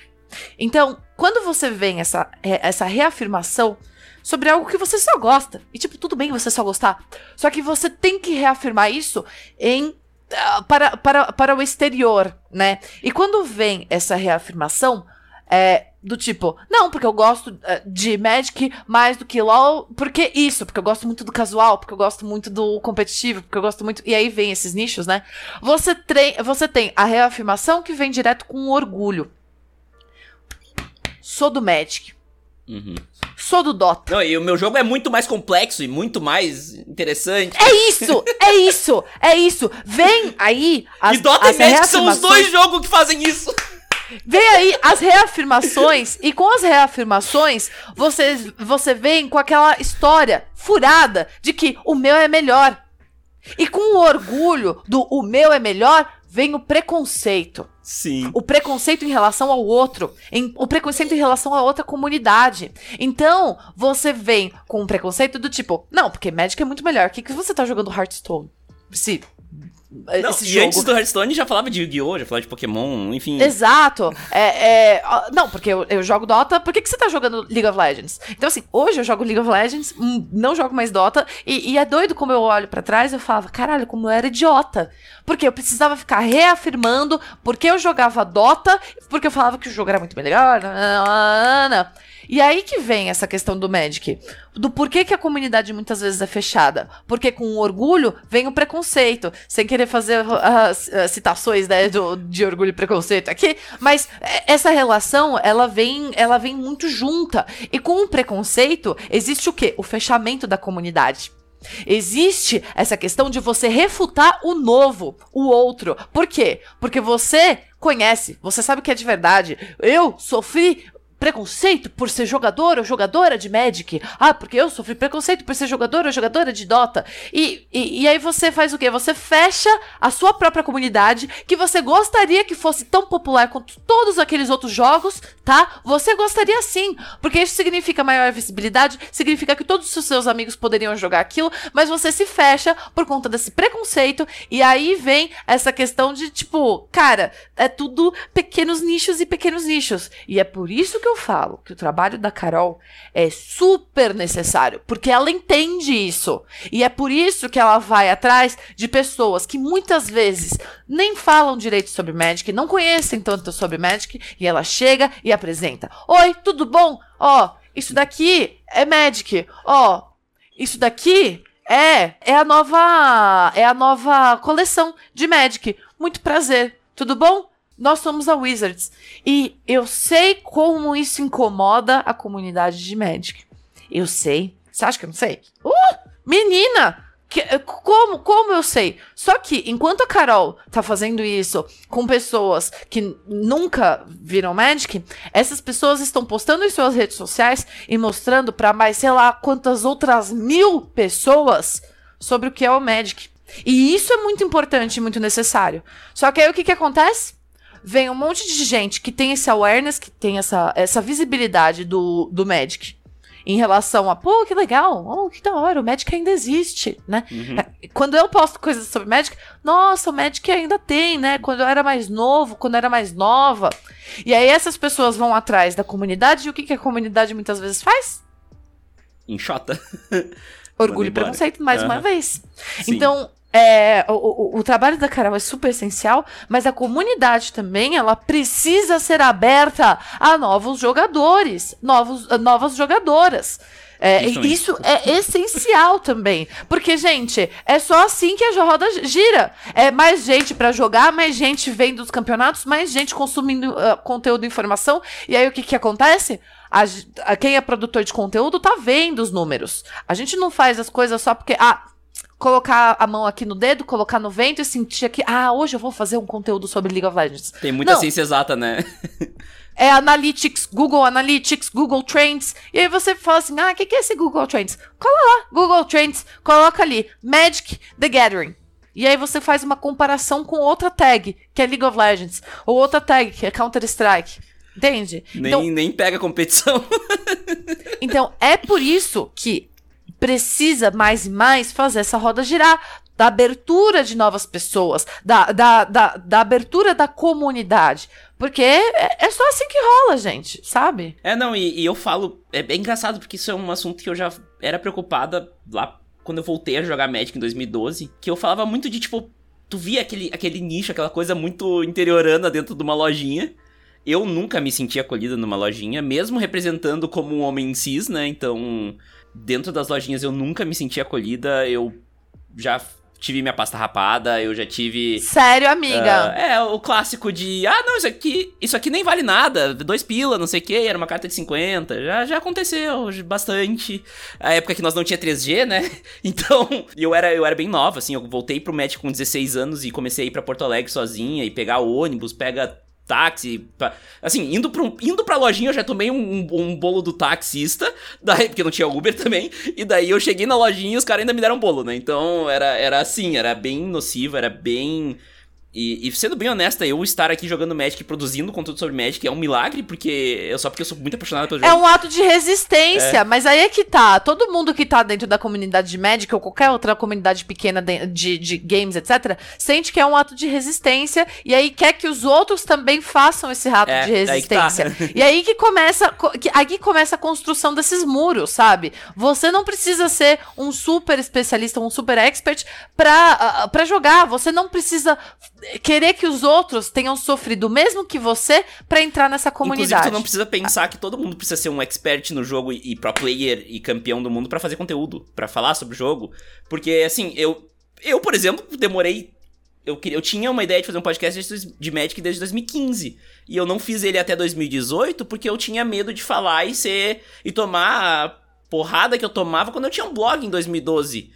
Então, quando você vem essa, é, essa reafirmação sobre algo que você só gosta, e tipo, tudo bem você só gostar, só que você tem que reafirmar isso em ah, para, para, para o exterior, né? E quando vem essa reafirmação, é, do tipo, não, porque eu gosto uh, de Magic mais do que LoL, porque isso, porque eu gosto muito do casual, porque eu gosto muito do competitivo, porque eu gosto muito. E aí vem esses nichos, né? Você, você tem a reafirmação que vem direto com orgulho. Sou do Magic. Uhum. Sou do Dota. Não, e o meu jogo é muito mais complexo e muito mais interessante. É isso! É isso! É isso! Vem aí as, E Dota as e Magic são os dois jogos que fazem isso! Vem aí as reafirmações, e com as reafirmações, você, você vem com aquela história furada de que o meu é melhor. E com o orgulho do o meu é melhor, vem o preconceito. Sim. O preconceito em relação ao outro. Em, o preconceito em relação a outra comunidade. Então, você vem com um preconceito do tipo, não, porque Magic é muito melhor. O que, que você tá jogando Hearthstone? Se não, esse jogo. antes do Hearthstone já falava de Yu-Gi-Oh!, já falava de Pokémon, enfim. Exato. É, é, não, porque eu, eu, jogo Dota, por que, que você tá jogando League of Legends? Então, assim, hoje eu jogo League of Legends, hum, não jogo mais Dota, e, e é doido como eu olho para trás e eu falava, caralho, como eu era idiota. Porque eu precisava ficar reafirmando porque eu jogava Dota, porque eu falava que o jogo era muito melhor. Nanana. E aí que vem essa questão do Magic. Do porquê que a comunidade muitas vezes é fechada. Porque com o orgulho vem o preconceito. Sem querer fazer as citações né, do, de orgulho e preconceito aqui. Mas é, essa relação, ela vem, ela vem muito junta. E com o preconceito, existe o quê? O fechamento da comunidade. Existe essa questão de você refutar o novo, o outro. Por quê? Porque você conhece, você sabe que é de verdade. Eu sofri preconceito por ser jogador ou jogadora de Magic. Ah, porque eu sofri preconceito por ser jogador ou jogadora de Dota. E, e, e, aí você faz o quê? Você fecha a sua própria comunidade que você gostaria que fosse tão popular quanto todos aqueles outros jogos, tá? Você gostaria sim, porque isso significa maior visibilidade, significa que todos os seus amigos poderiam jogar aquilo, mas você se fecha por conta desse preconceito e aí vem essa questão de tipo, cara, é tudo pequenos nichos e pequenos nichos. E é por isso que eu falo que o trabalho da Carol é super necessário, porque ela entende isso. E é por isso que ela vai atrás de pessoas que muitas vezes nem falam direito sobre Magic, não conhecem tanto sobre Magic, e ela chega e apresenta: Oi, tudo bom? Ó, oh, isso daqui é Magic. Ó, oh, isso daqui é é a nova é a nova coleção de Magic. Muito prazer. Tudo bom? Nós somos a Wizards. E eu sei como isso incomoda a comunidade de Magic. Eu sei. Você acha que eu não sei? Uh! Menina! Que, como, como eu sei? Só que enquanto a Carol tá fazendo isso com pessoas que nunca viram Magic, essas pessoas estão postando em suas redes sociais e mostrando para mais, sei lá, quantas outras mil pessoas sobre o que é o Magic. E isso é muito importante e muito necessário. Só que aí o que, que acontece? Vem um monte de gente que tem esse awareness, que tem essa, essa visibilidade do, do Magic. Em relação a, pô, que legal, oh, que da hora, o Magic ainda existe, né? Uhum. É, quando eu posto coisas sobre Magic, nossa, o Magic ainda tem, né? Quando eu era mais novo, quando eu era mais nova. E aí essas pessoas vão atrás da comunidade, e o que, que a comunidade muitas vezes faz? Enxota. Orgulho e preconceito, mais uhum. uma vez. Sim. Então, é, o, o, o, trabalho da Carol é super essencial, mas a comunidade também ela precisa ser aberta a novos jogadores, novos, novas jogadoras. É, isso, isso é essencial também. Porque, gente, é só assim que a roda gira. É mais gente para jogar, mais gente vem dos campeonatos, mais gente consumindo uh, conteúdo e informação. E aí o que, que acontece? A, a, quem é produtor de conteúdo tá vendo os números. A gente não faz as coisas só porque. Ah, colocar a mão aqui no dedo, colocar no vento e sentir que, ah, hoje eu vou fazer um conteúdo sobre League of Legends. Tem muita Não. ciência exata, né? é Analytics, Google Analytics, Google Trends. E aí você fala assim: ah, o que, que é esse Google Trends? Cola lá, Google Trends, coloca ali, Magic the Gathering. E aí você faz uma comparação com outra tag, que é League of Legends, ou outra tag, que é Counter-Strike. Entende? Nem, então, nem pega competição. então, é por isso que precisa mais e mais fazer essa roda girar, da abertura de novas pessoas, da, da, da, da abertura da comunidade. Porque é, é, só assim que rola, gente, sabe? É, não, e, e eu falo. É bem engraçado porque isso é um assunto que eu já era preocupada lá quando eu voltei a jogar Magic em 2012. Que eu falava muito de tipo tu via aquele, aquele nicho, aquela coisa muito interiorana dentro de uma lojinha. Eu nunca me senti acolhida numa lojinha, mesmo representando como um homem cis, né? Então, dentro das lojinhas eu nunca me senti acolhida. Eu já tive minha pasta rapada, eu já tive. Sério, amiga? Uh, é, o clássico de. Ah, não, isso aqui, isso aqui nem vale nada. Dois pila, não sei o que, era uma carta de 50. Já, já aconteceu bastante. A época que nós não tinha 3G, né? Então, eu era, eu era bem nova, assim. Eu voltei pro médico com 16 anos e comecei a ir pra Porto Alegre sozinha e pegar o ônibus, pega táxi. Pra... Assim, indo pra, um, indo pra lojinha eu já tomei um, um bolo do taxista, daí, porque não tinha Uber também, e daí eu cheguei na lojinha e os caras ainda me deram bolo, né? Então era, era assim, era bem nocivo, era bem e, e, sendo bem honesta, eu estar aqui jogando Magic, produzindo conteúdo sobre Magic é um milagre, porque eu só porque eu sou muito apaixonado pelo é jogo. É um ato de resistência, é. mas aí é que tá. Todo mundo que tá dentro da comunidade de Magic ou qualquer outra comunidade pequena de, de, de, games, etc., sente que é um ato de resistência e aí quer que os outros também façam esse ato é, de resistência. Aí tá. e aí que começa, que, aí começa a construção desses muros, sabe? Você não precisa ser um super especialista, um super expert pra, uh, pra jogar. Você não precisa querer que os outros tenham sofrido o mesmo que você para entrar nessa comunidade. Inclusive, tu não precisa pensar que todo mundo precisa ser um expert no jogo e, e pro player e campeão do mundo para fazer conteúdo, para falar sobre o jogo. Porque, assim, eu, eu por exemplo, demorei. Eu, eu tinha uma ideia de fazer um podcast de Magic desde 2015. E eu não fiz ele até 2018 porque eu tinha medo de falar e ser. e tomar a porrada que eu tomava quando eu tinha um blog em 2012.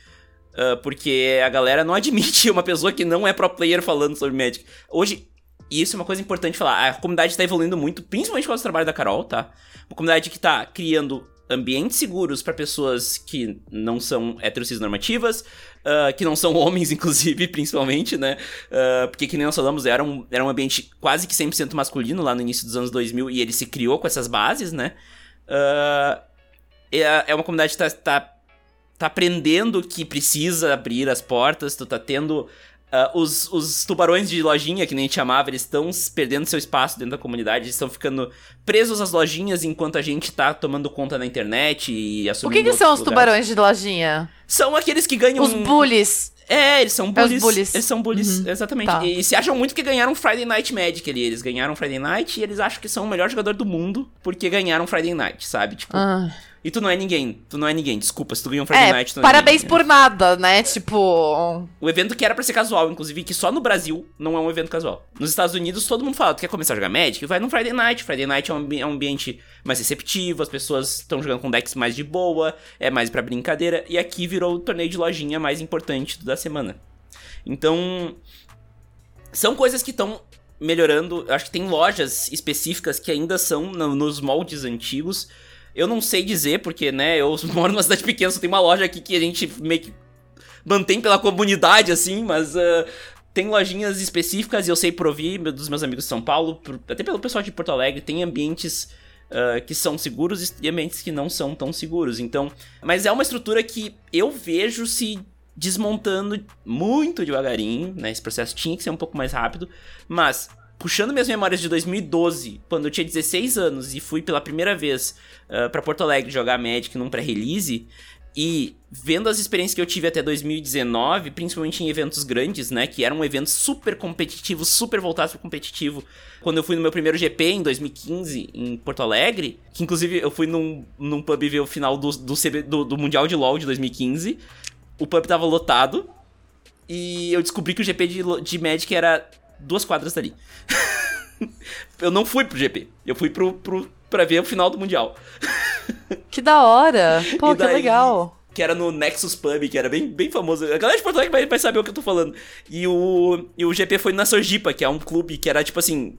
Uh, porque a galera não admite uma pessoa que não é pro player falando sobre Magic. Hoje, e isso é uma coisa importante falar, a comunidade tá evoluindo muito, principalmente causa do trabalho da Carol, tá? Uma comunidade que tá criando ambientes seguros para pessoas que não são heterocis normativas, uh, que não são homens, inclusive, principalmente, né? Uh, porque, que nem nós falamos, era um, era um ambiente quase que 100% masculino lá no início dos anos 2000 e ele se criou com essas bases, né? Uh, é, é uma comunidade que tá, tá tá aprendendo que precisa abrir as portas, tu tá tendo. Uh, os, os tubarões de lojinha, que nem a gente chamava, eles estão perdendo seu espaço dentro da comunidade, eles estão ficando presos às lojinhas enquanto a gente tá tomando conta na internet e assumindo. O que, que são os tubarões de lojinha? São aqueles que ganham. Os bullies. É, eles são bullies. É bullies. Eles são bullies, uhum. exatamente. Tá. E, se acham muito que ganharam Friday Night Magic ali. Eles ganharam Friday Night e eles acham que são o melhor jogador do mundo porque ganharam Friday Night, sabe? Tipo. Ah. E tu não é ninguém. Tu não é ninguém. Desculpa, se tu ganhou um Friday é, Night, tu não Parabéns é por nada, né? Tipo. O evento que era pra ser casual, inclusive, que só no Brasil não é um evento casual. Nos Estados Unidos, todo mundo fala, tu quer começar a jogar Magic? Vai no Friday Night. Friday Night é um, é um ambiente mais receptivo, as pessoas estão jogando com decks mais de boa, é mais pra brincadeira. E aqui virou o torneio de lojinha mais importante da semana. Então. São coisas que estão melhorando. Acho que tem lojas específicas que ainda são no, nos moldes antigos eu não sei dizer, porque, né, eu moro numa cidade pequena, só tem uma loja aqui que a gente meio que mantém pela comunidade, assim, mas uh, tem lojinhas específicas e eu sei por ouvir dos meus amigos de São Paulo, até pelo pessoal de Porto Alegre, tem ambientes uh, que são seguros e ambientes que não são tão seguros. Então, mas é uma estrutura que eu vejo se desmontando muito devagarinho, né? Esse processo tinha que ser um pouco mais rápido, mas puxando minhas memórias de 2012, quando eu tinha 16 anos e fui pela primeira vez uh, para Porto Alegre jogar Magic num pré-release, e vendo as experiências que eu tive até 2019, principalmente em eventos grandes, né, que eram eventos super competitivos, super voltados para competitivo. Quando eu fui no meu primeiro GP em 2015 em Porto Alegre, que inclusive eu fui num, num pub ver o final do, do, CB, do, do Mundial de LoL de 2015. O pub tava lotado e eu descobri que o GP de, de Magic era duas quadras dali. eu não fui pro GP. Eu fui pro, pro, pra ver o final do Mundial. Que da hora! Pô, daí, que legal! Que era no Nexus Pub, que era bem, bem famoso. A galera de Porto Alegre vai, vai saber o que eu tô falando. E o, e o GP foi na Sojipa, que é um clube que era tipo assim.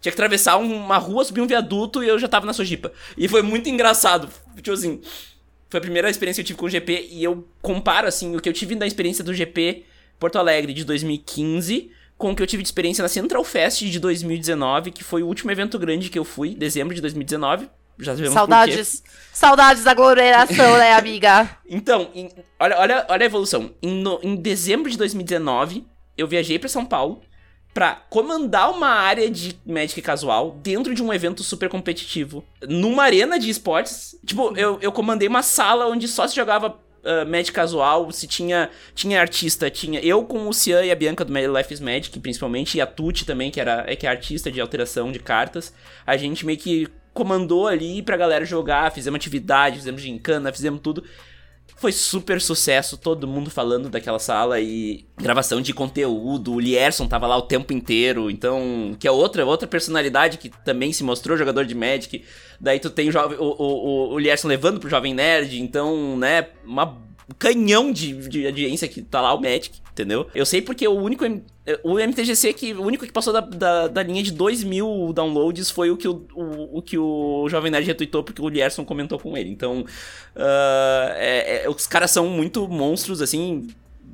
Tinha que atravessar uma rua, subir um viaduto e eu já tava na Sojipa. E foi muito engraçado. Tipo assim. Foi a primeira experiência que eu tive com o GP e eu comparo assim o que eu tive da experiência do GP Porto Alegre de 2015 com o que eu tive de experiência na Central Fest de 2019, que foi o último evento grande que eu fui, dezembro de 2019. Já sabemos Saudades. Saudades da aglomeração, né, amiga? Então, em, olha, olha, olha a evolução. Em, no, em dezembro de 2019, eu viajei para São Paulo para comandar uma área de Magic casual dentro de um evento super competitivo. Numa arena de esportes. Tipo, eu, eu comandei uma sala onde só se jogava uh, Magic casual, se tinha, tinha artista, tinha eu com o Cian e a Bianca do Life is Magic, principalmente, e a Tuti também, que, era, que é artista de alteração de cartas, a gente meio que comandou ali pra galera jogar, fizemos atividade, fizemos gincana, fizemos tudo. Foi super sucesso, todo mundo falando daquela sala e gravação de conteúdo. O Lierson tava lá o tempo inteiro, então. Que é outra, outra personalidade que também se mostrou jogador de Magic. Daí tu tem o, o, o, o Lierson levando pro Jovem Nerd, então, né, uma canhão de, de audiência que tá lá o Magic, entendeu? Eu sei porque o único. O MTGC que. O único que passou da, da, da linha de 2 mil downloads foi o que o, o, o, que o Jovem Nerd retweetou porque o Lierson comentou com ele. Então. Uh, é, é, os caras são muito monstros, assim.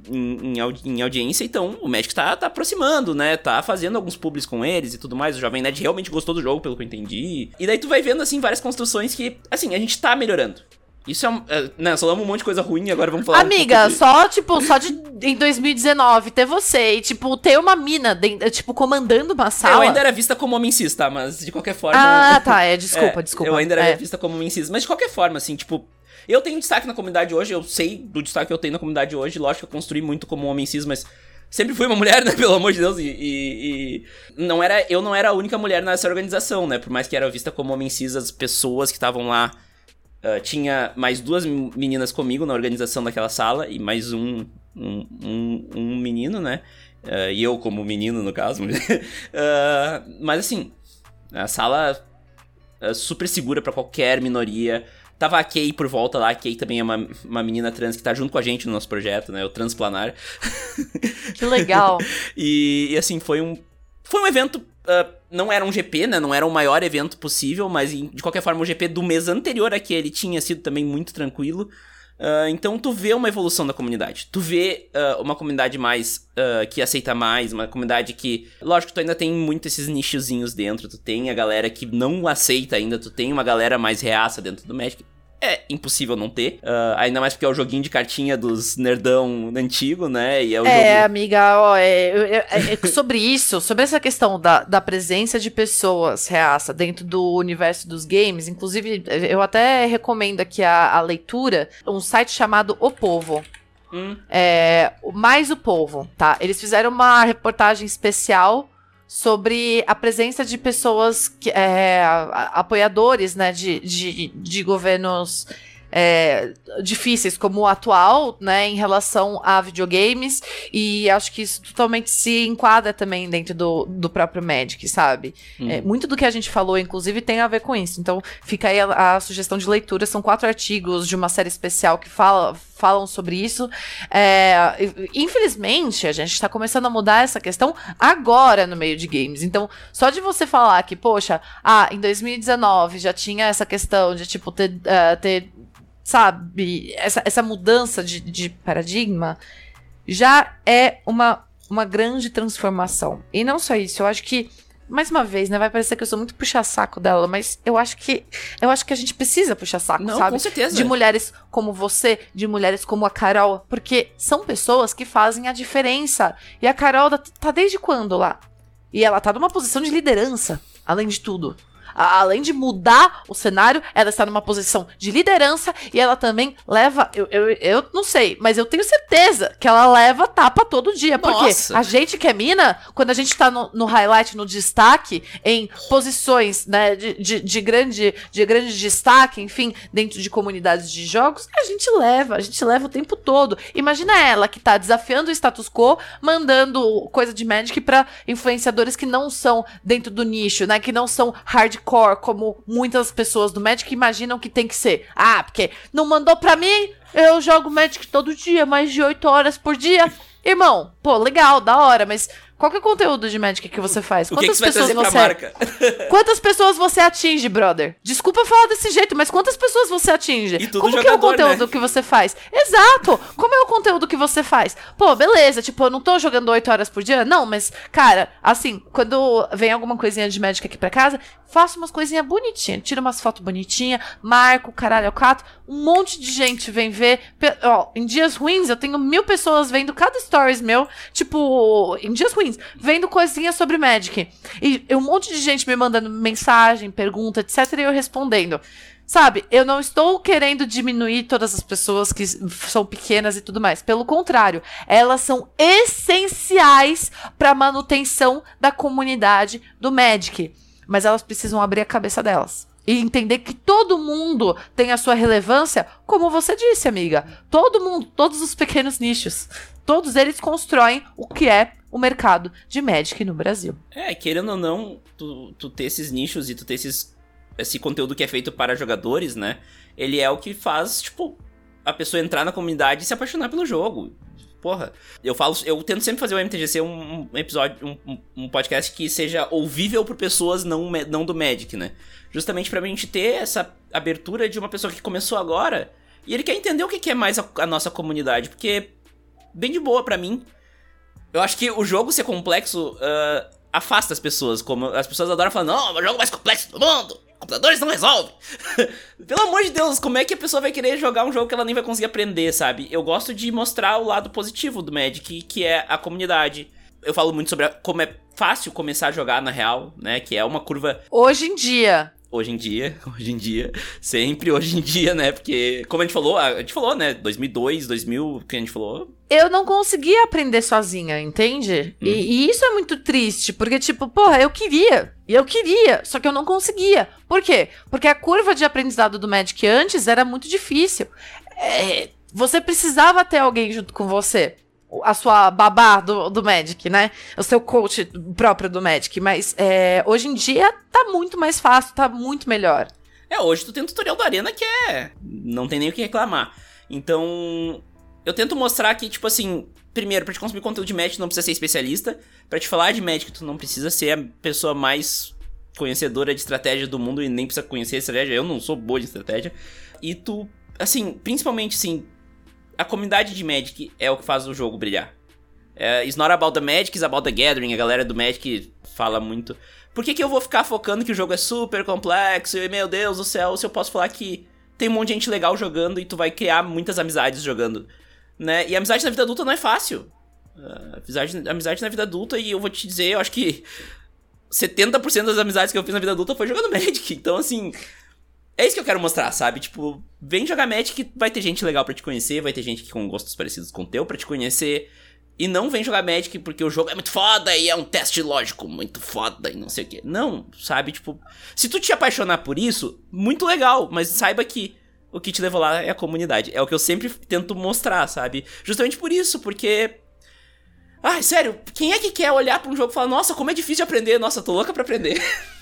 Em, em, audiência, então o Magic tá, tá aproximando, né? Tá fazendo alguns publis com eles e tudo mais. O Jovem Nerd realmente gostou do jogo, pelo que eu entendi. E daí tu vai vendo, assim, várias construções que, assim, a gente tá melhorando. Isso é um. É, né, falamos um monte de coisa ruim agora vamos falar. Amiga, um de... só, tipo, só de em 2019 ter você e, tipo, ter uma mina, de, tipo, comandando uma sala. Eu ainda era vista como homem cis, tá? Mas de qualquer forma. Ah, tá. É, desculpa, é, desculpa. Eu ainda era é. vista como homem cis. Mas de qualquer forma, assim, tipo. Eu tenho destaque na comunidade hoje, eu sei do destaque que eu tenho na comunidade hoje. Lógico que eu construí muito como homem cis, mas sempre fui uma mulher, né? Pelo amor de Deus. E, e, e, não era, eu não era a única mulher nessa organização, né? Por mais que era vista como homem cis, as pessoas que estavam lá Uh, tinha mais duas meninas comigo na organização daquela sala e mais um, um, um, um menino, né? Uh, e eu como menino, no caso. uh, mas assim, a sala super segura para qualquer minoria. Tava a Kay por volta lá, a Kay também é uma, uma menina trans que tá junto com a gente no nosso projeto, né? O Transplanar. Que legal! e, e assim, foi um, foi um evento Uh, não era um GP, né? Não era o maior evento possível, mas de qualquer forma o GP do mês anterior aquele tinha sido também muito tranquilo. Uh, então tu vê uma evolução da comunidade. Tu vê uh, uma comunidade mais que aceita mais, uma comunidade que. Lógico tu ainda tem muito esses nichozinhos dentro. Tu tem a galera que não aceita ainda, tu tem uma galera mais reaça dentro do Magic é impossível não ter. Uh, ainda mais porque é o joguinho de cartinha dos nerdão antigo, né? E é, o é jogo... amiga, ó, é, é, é, sobre isso, sobre essa questão da, da presença de pessoas reaça dentro do universo dos games, inclusive eu até recomendo aqui a, a leitura, um site chamado O Povo. Hum. É, mais o povo, tá? Eles fizeram uma reportagem especial sobre a presença de pessoas, que, é, apoiadores né, de, de, de governos é, difíceis como o atual, né, em relação a videogames, e acho que isso totalmente se enquadra também dentro do, do próprio Magic, sabe? Hum. É, muito do que a gente falou, inclusive, tem a ver com isso. Então, fica aí a, a, sugestão de leitura, são quatro artigos de uma série especial que fala, falam sobre isso. É, infelizmente, a gente está começando a mudar essa questão agora no meio de games. Então, só de você falar que, poxa, ah, em 2019 já tinha essa questão de, tipo, ter, uh, ter sabe, essa, essa mudança de, de paradigma já é uma, uma grande transformação. E não só isso, eu acho que mais uma vez, né? Vai parecer que eu sou muito puxa-saco dela, mas eu acho que eu acho que a gente precisa puxar saco, Não, sabe? Com certeza. De mulheres como você, de mulheres como a Carol, porque são pessoas que fazem a diferença. E a Carol tá, tá desde quando lá? E ela tá numa posição de liderança, além de tudo além de mudar o cenário, ela está numa posição de liderança e ela também leva. Eu, eu, eu não sei, mas eu tenho certeza que ela leva tapa todo dia. Nossa. Porque a gente que é mina, quando a gente está no, no, highlight, no destaque, em posições né, de, de, de, grande, de grande destaque, enfim, dentro de comunidades de jogos, a gente leva, a gente leva o tempo todo. Imagina ela que está desafiando o status quo, mandando coisa de Magic para influenciadores que não são dentro do nicho, né? Que não são hardcore hardcore como muitas pessoas do Magic imaginam que tem que ser. Ah, porque não mandou pra mim, eu jogo Magic todo dia, mais de 8 horas por dia. Irmão, pô, legal, da hora, mas qual que é o conteúdo de Magic que você faz? Quantas que que pessoas você marca? Quantas pessoas você atinge, brother? Desculpa falar desse jeito, mas quantas pessoas você atinge? E tudo Como jogador, que é o conteúdo né? que você faz? Exato! Como é o conteúdo que você faz? Pô, beleza, tipo, eu não tô jogando 8 horas por dia, não, mas cara, assim, quando vem alguma coisinha de Magic aqui pra casa, faço umas coisinhas bonitinhas, tiro umas fotos bonitinhas, marco, caralho, quatro, um monte de gente vem ver. Ó, em dias ruins eu tenho mil pessoas vendo cada stories meu, tipo, em dias ruins, vendo coisinhas sobre Magic. E um monte de gente me mandando mensagem, pergunta, etc, e eu respondendo. Sabe, eu não estou querendo diminuir todas as pessoas que são pequenas e tudo mais. Pelo contrário, elas são essenciais para a manutenção da comunidade do Magic. Mas elas precisam abrir a cabeça delas. E entender que todo mundo tem a sua relevância, como você disse, amiga. Todo mundo, todos os pequenos nichos. Todos eles constroem o que é o mercado de Magic no Brasil. É, querendo ou não, tu, tu ter esses nichos e tu ter esses esse conteúdo que é feito para jogadores, né? Ele é o que faz, tipo, a pessoa entrar na comunidade e se apaixonar pelo jogo. Porra, eu falo, eu tento sempre fazer o MTGC um, um episódio, um, um, podcast que seja ouvível por pessoas não, não do Magic, né? Justamente pra gente ter essa abertura de uma pessoa que começou agora e ele quer entender o que é mais a, a nossa comunidade, porque, bem de boa para mim, eu acho que o jogo ser complexo uh, afasta as pessoas, como as pessoas adoram falar, não, é o jogo mais complexo do mundo computadores não resolve. Pelo amor de Deus, como é que a pessoa vai querer jogar um jogo que ela nem vai conseguir aprender, sabe? Eu gosto de mostrar o lado positivo do Magic, que é a comunidade. Eu falo muito sobre como é fácil começar a jogar na real, né? Que é uma curva. Hoje em dia hoje em dia, hoje em dia, sempre hoje em dia, né? Porque, como a gente falou, a gente falou, né? 2002, 2000, que a gente falou. Eu não conseguia aprender sozinha, entende? Hum. E, e, isso é muito triste, porque, tipo, porra, eu queria, e eu queria, só que eu não conseguia. Por quê? Porque a curva de aprendizado do Magic antes era muito difícil. É, você precisava ter alguém junto com você a sua babá do, do Magic, né? O seu coach próprio do Magic. Mas é, hoje em dia tá muito mais fácil, tá muito melhor. É, hoje tu tem um tutorial da Arena que é. Não tem nem o que reclamar. Então. Eu tento mostrar que, tipo assim. Primeiro, pra te consumir conteúdo de Magic, tu não precisa ser especialista. Para te falar de Magic, tu não precisa ser a pessoa mais conhecedora de estratégia do mundo e nem precisa conhecer estratégia. Eu não sou boa de estratégia. E tu, assim, principalmente, assim, a comunidade de Magic é o que faz o jogo brilhar. É, it's not about the Magic, it's about the Gathering. A galera do Magic fala muito. Por que, que eu vou ficar focando que o jogo é super complexo e, meu Deus do céu, se eu posso falar que tem um monte de gente legal jogando e tu vai criar muitas amizades jogando, né? E amizade na vida adulta não é fácil. Uh, amizade, amizade na vida adulta, e eu vou te dizer, eu acho que 70% das amizades que eu fiz na vida adulta foi jogando Magic. Então, assim, é isso que eu quero mostrar, sabe? Tipo, vem jogar Magic que vai ter gente legal para te conhecer, vai ter gente com gostos parecidos com o teu pra te conhecer. E não vem jogar Magic porque o jogo é muito foda e é um teste lógico muito foda e não sei o que. Não, sabe? Tipo, se tu te apaixonar por isso, muito legal, mas saiba que o que te levou lá é a comunidade. É o que eu sempre tento mostrar, sabe? Justamente por isso, porque. Ai, sério, quem é que quer olhar pra um jogo e falar, nossa, como é difícil de aprender? Nossa, tô louca pra aprender.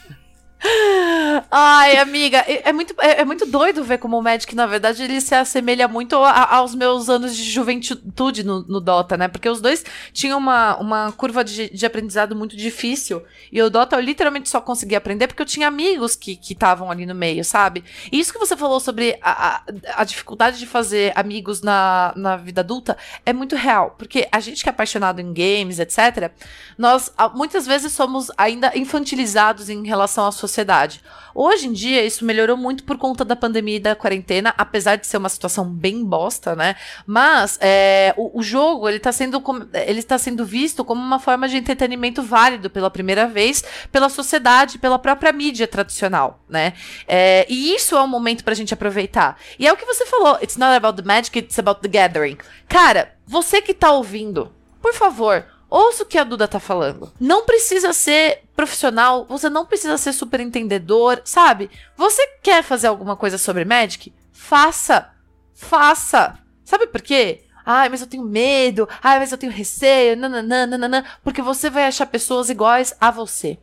Ai, amiga, é muito, é, é, muito doido ver como o Magic, na verdade, ele se assemelha muito a, aos meus anos de juventude no, no, Dota, né? Porque os dois tinham uma, uma curva de, de aprendizado muito difícil. E o Dota eu literalmente só consegui aprender porque eu tinha amigos que estavam ali no meio, sabe? E isso que você falou sobre a, a, dificuldade de fazer amigos na, na vida adulta é muito real. Porque a gente que é apaixonado em games, etc., nós muitas vezes somos ainda infantilizados em relação à sociedade sociedade. Hoje em dia, isso melhorou muito por conta da pandemia e da quarentena, apesar de ser uma situação bem bosta, né? Mas é, o, o, jogo, ele está sendo, ele tá sendo visto como uma forma de entretenimento válido pela primeira vez pela sociedade, pela própria mídia tradicional, né? É, e isso é um momento pra gente aproveitar. E é o que você falou, it's not about the magic, it's about the gathering. Cara, você que tá ouvindo, por favor, Ouça o que a Duda tá falando. Não precisa ser profissional, você não precisa ser super entendedor, sabe? Você quer fazer alguma coisa sobre Magic? Faça! Faça! Sabe por quê? Ai, mas eu tenho medo. Ai, mas eu tenho receio. Nananã. Porque você vai achar pessoas iguais a você.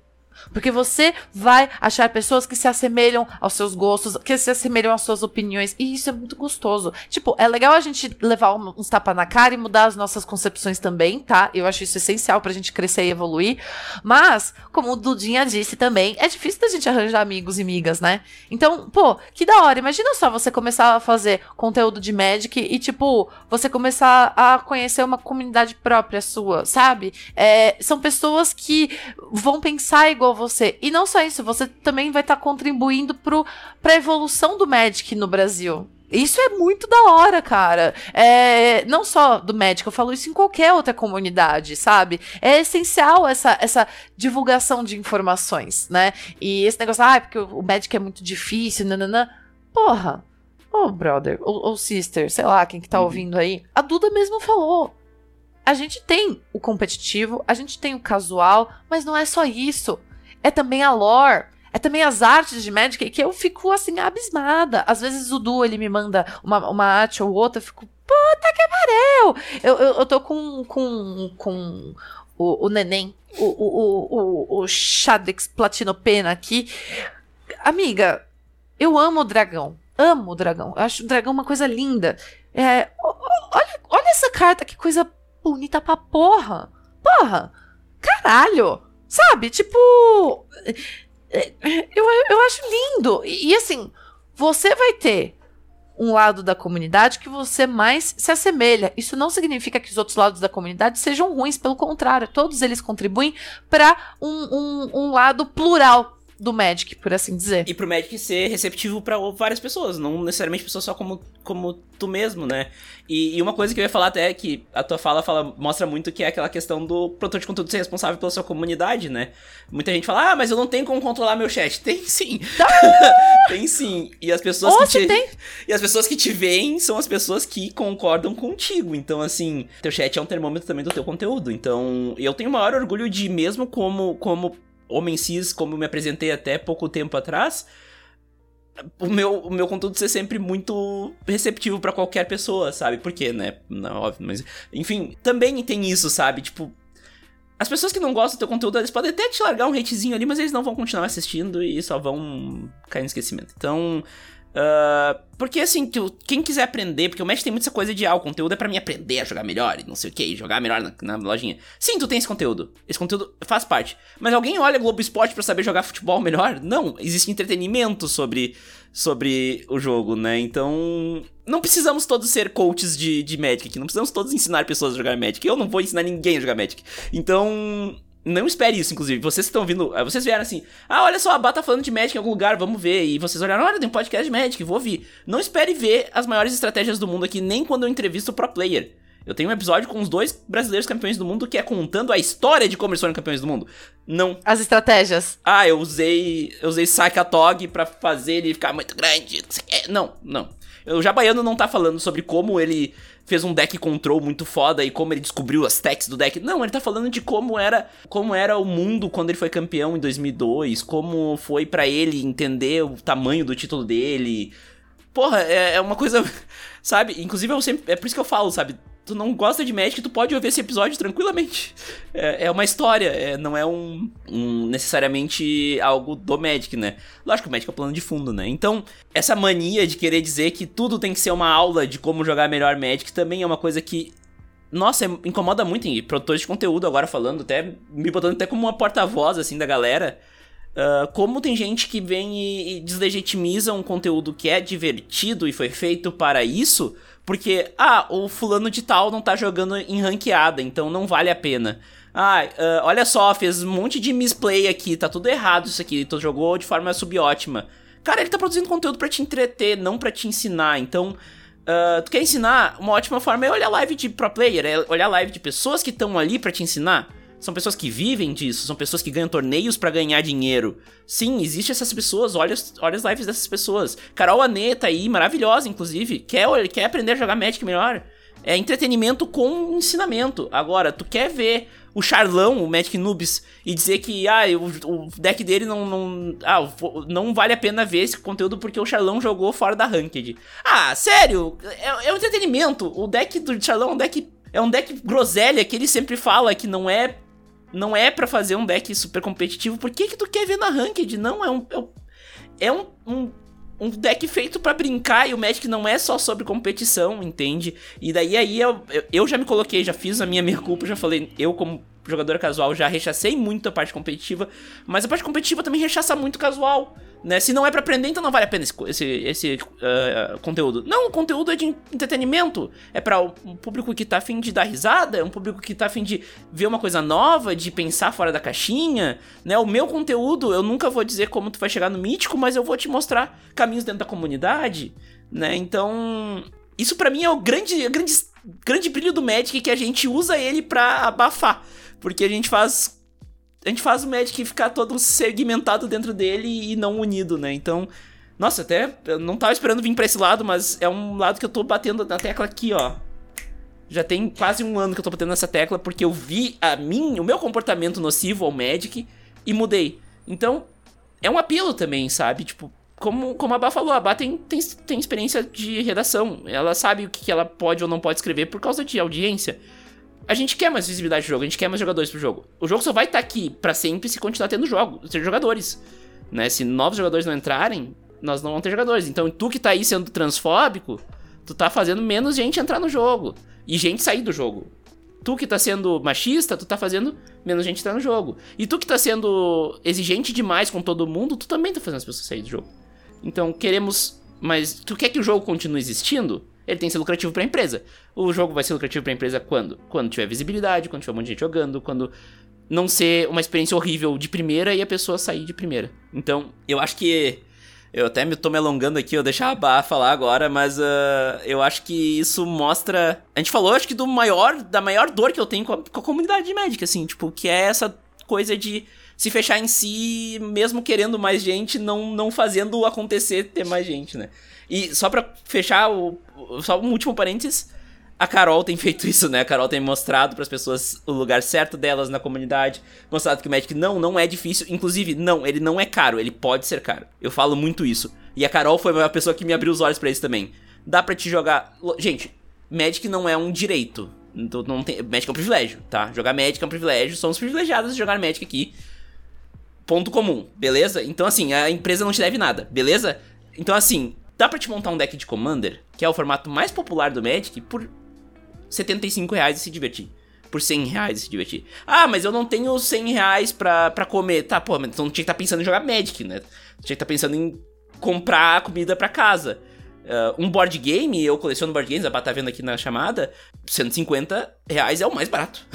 Porque você vai achar pessoas que se assemelham aos seus gostos, que se assemelham às suas opiniões. E isso é muito gostoso. Tipo, é legal a gente levar uns tapas na cara e mudar as nossas concepções também, tá? Eu acho isso essencial pra gente crescer e evoluir. Mas, como o Dudinha disse também, é difícil da gente arranjar amigos e amigas, né? Então, pô, que da hora. Imagina só você começar a fazer conteúdo de Magic e, tipo, você começar a conhecer uma comunidade própria sua, sabe? É, são pessoas que vão pensar igual você. E não só isso, você também vai estar tá contribuindo para a evolução do Magic no Brasil. Isso é muito da hora, cara. É, não só do Magic, eu falo isso em qualquer outra comunidade, sabe? É essencial essa, essa divulgação de informações, né? E esse negócio, ah, porque o Magic é muito difícil, nananã. Porra, ô oh, brother, ou oh, oh, sister, sei lá, quem que tá uhum. ouvindo aí. A Duda mesmo falou. A gente tem o competitivo, a gente tem o casual, mas não é só isso. É também a lore. É também as artes de Magic que eu fico assim abismada. Às vezes o Du ele me manda uma, uma arte ou outra, eu fico, puta que pariu! Eu, eu, eu tô com, com, com o, o neném, o, o, o, o Shadix Platinopena aqui. Amiga, eu amo o dragão. Amo o dragão. Eu acho o dragão uma coisa linda. É, olha, olha essa carta, que coisa bonita pra porra. Porra! Caralho! Sabe? Tipo. É, eu, eu acho lindo. E, e assim, você vai ter um lado da comunidade que você mais se assemelha. Isso não significa que os outros lados da comunidade sejam ruins, pelo contrário, todos eles contribuem para um, um, um lado plural do Magic, por assim dizer. E pro Magic ser receptivo para várias pessoas, não necessariamente pessoas só como, como tu mesmo, né? E, e, uma coisa que eu ia falar até é que a tua fala, fala mostra muito que é aquela questão do produtor de conteúdo ser responsável pela sua comunidade, né? Muita gente fala, ah, mas eu não tenho como controlar meu chat. Tem sim. Tá. tem sim. E as pessoas que te... tem. E as pessoas que te veem são as pessoas que concordam contigo. Então, assim, teu chat é um termômetro também do teu conteúdo. Então, eu tenho o maior orgulho de, mesmo como, como homem cis, como eu me apresentei até pouco tempo atrás, o meu, o meu conteúdo ser sempre muito receptivo para qualquer pessoa, sabe? Por quê, né? Não, óbvio, mas. Enfim, também tem isso, sabe? Tipo. As pessoas que não gostam do teu conteúdo, eles podem até te largar um hatezinho ali, mas eles não vão continuar assistindo e só vão cair no esquecimento. Então, Uh, porque assim, quem quiser aprender, porque o Magic tem muita coisa de ah, o conteúdo é para mim aprender a jogar melhor e não sei o que, jogar melhor na, na, lojinha. Sim, tu tem esse conteúdo. Esse conteúdo faz parte. Mas alguém olha Globo Esporte para saber jogar futebol melhor? Não, existe entretenimento sobre, sobre o jogo, né? Então. Não precisamos todos ser coaches de, de Magic aqui, não precisamos todos ensinar pessoas a jogar Magic. Eu não vou ensinar ninguém a jogar Magic. Então, não espere isso, inclusive. Vocês estão vindo. Eh, vocês vieram assim. Ah, olha só, a Bata tá falando de Magic em algum lugar, vamos ver. E vocês olharam, olha, tem um podcast de Magic, vou ouvir. Não espere ver as maiores estratégias do mundo aqui, nem quando eu entrevisto o pro player. Eu tenho um episódio com os dois brasileiros campeões do mundo que é contando a história de como eles foram campeões do mundo. Não. As estratégias. Ah, eu usei. Eu usei Sakatog pra fazer ele ficar muito grande. Não, não. O Jabaiano não tá falando sobre como ele fez um deck control muito foda e como ele descobriu as techs do deck. Não, ele tá falando de como era, como era o mundo quando ele foi campeão em 2002, como foi para ele entender o tamanho do título dele. Porra, é, é uma coisa, sabe? Inclusive eu sempre, é por isso que eu falo, sabe? Tu não gosta de Magic, tu pode ouvir esse episódio tranquilamente. É, é uma história, é, não é um, um, necessariamente algo do Magic, né? Lógico que o Magic é o plano de fundo, né? Então, essa mania de querer dizer que tudo tem que ser uma aula de como jogar melhor Magic também é uma coisa que nossa, é, incomoda muito em produtores de conteúdo agora falando, até me botando até como uma porta-voz assim da galera. Uh, como tem gente que vem e, e deslegitimiza um conteúdo que é divertido e foi feito para isso, porque, ah, o fulano de tal não tá jogando em ranqueada, então não vale a pena. Ah, uh, olha só, fez um monte de misplay aqui, tá tudo errado isso aqui, tu jogou de forma subótima. Cara, ele tá produzindo conteúdo para te entreter, não para te ensinar, então... Uh, tu quer ensinar? Uma ótima forma é olhar live de pro player, é olhar live de pessoas que estão ali para te ensinar. São pessoas que vivem disso, são pessoas que ganham torneios para ganhar dinheiro. Sim, existe essas pessoas, olha, olha as lives dessas pessoas. Carol Aneta aí, maravilhosa, inclusive, quer, quer aprender a jogar Magic melhor. É entretenimento com ensinamento. Agora, tu quer ver o Charlão, o Magic Noobs, e dizer que ah, o, o deck dele não, não, ah, não vale a pena ver esse conteúdo porque o Charlão jogou fora da Ranked. Ah, sério? É, é um entretenimento. O deck do Charlão é um deck, é um deck groselha que ele sempre fala que não é não é para fazer um deck super competitivo. Por que que tu quer ver na Ranked? Não, é um. É um, um, um deck feito para brincar e o Magic não é só sobre competição, entende? E daí aí eu, eu já me coloquei, já fiz a minha meia culpa, já falei, eu como jogador casual já rechacei muito a parte competitiva, mas a parte competitiva também rechaça muito casual. Né? Se não é para aprender, então não vale a pena esse, esse, esse uh, conteúdo. Não, o conteúdo é de entretenimento. É para um público que tá afim de dar risada, é um público que tá afim de ver uma coisa nova, de pensar fora da caixinha. Né? O meu conteúdo, eu nunca vou dizer como tu vai chegar no mítico, mas eu vou te mostrar caminhos dentro da comunidade. Né? Então, isso para mim é o grande, grande, grande brilho do Magic que a gente usa ele para abafar. Porque a gente faz a gente faz o Magic ficar todo segmentado dentro dele e não unido, né? Então, Nossa, até eu não tava esperando vir pra esse lado, mas é um lado que eu tô batendo na tecla aqui, ó. Já tem quase um ano que eu tô batendo nessa tecla porque eu vi a mim, o meu comportamento nocivo ao Magic e mudei. Então, é um apelo também, sabe? Tipo, como, como a Bá falou, a Bá tem, tem, tem experiência de redação. Ela sabe o que, que ela pode ou não pode escrever por causa de audiência. A gente quer mais visibilidade do jogo, a gente quer mais jogadores pro jogo. O jogo só vai estar tá aqui para sempre se continuar tendo jogo, ter jogadores. Né? Se novos jogadores não entrarem, nós não vamos ter jogadores. Então, tu que tá aí sendo transfóbico, tu tá fazendo menos gente entrar no jogo. E gente sair do jogo. Tu que tá sendo machista, tu tá fazendo menos gente entrar no jogo. E tu que tá sendo exigente demais com todo mundo, tu também tá fazendo as pessoas sair do jogo. Então, queremos. Mas tu quer que o jogo continue existindo? Ele tem que ser lucrativo para a empresa. O jogo vai ser lucrativo para a empresa quando? Quando tiver visibilidade, quando tiver um monte de gente jogando, quando não ser uma experiência horrível de primeira e a pessoa sair de primeira. Então, eu acho que eu até me tô me alongando aqui, eu deixar a Bá falar agora, mas uh, eu acho que isso mostra. A gente falou, acho que do maior, da maior dor que eu tenho com a, com a comunidade médica, assim, tipo, que é essa coisa de se fechar em si, mesmo querendo mais gente, não, não fazendo acontecer ter mais gente, né? E só pra fechar, o, só um último parênteses, a Carol tem feito isso, né? A Carol tem mostrado para as pessoas o lugar certo delas na comunidade, mostrado que o Magic não, não é difícil, inclusive, não, ele não é caro, ele pode ser caro. Eu falo muito isso. E a Carol foi a pessoa que me abriu os olhos para isso também. Dá para te jogar, gente, Magic não é um direito. Não tem, Magic é um privilégio, tá? Jogar Magic é um privilégio, somos privilegiados de jogar Magic aqui. Ponto comum, beleza? Então assim, a empresa não te deve nada, beleza? Então assim, dá para te montar um deck de Commander, que é o formato mais popular do Magic, por 75 reais e se divertir. Por 100 reais e se divertir. Ah, mas eu não tenho 100 reais pra, pra comer. Tá, pô, mas então tinha que estar tá pensando em jogar Magic, né? Tinha que estar tá pensando em comprar comida pra casa. Uh, um board game, eu coleciono board games, a Bá tá vendo aqui na chamada, 150 reais é o mais barato.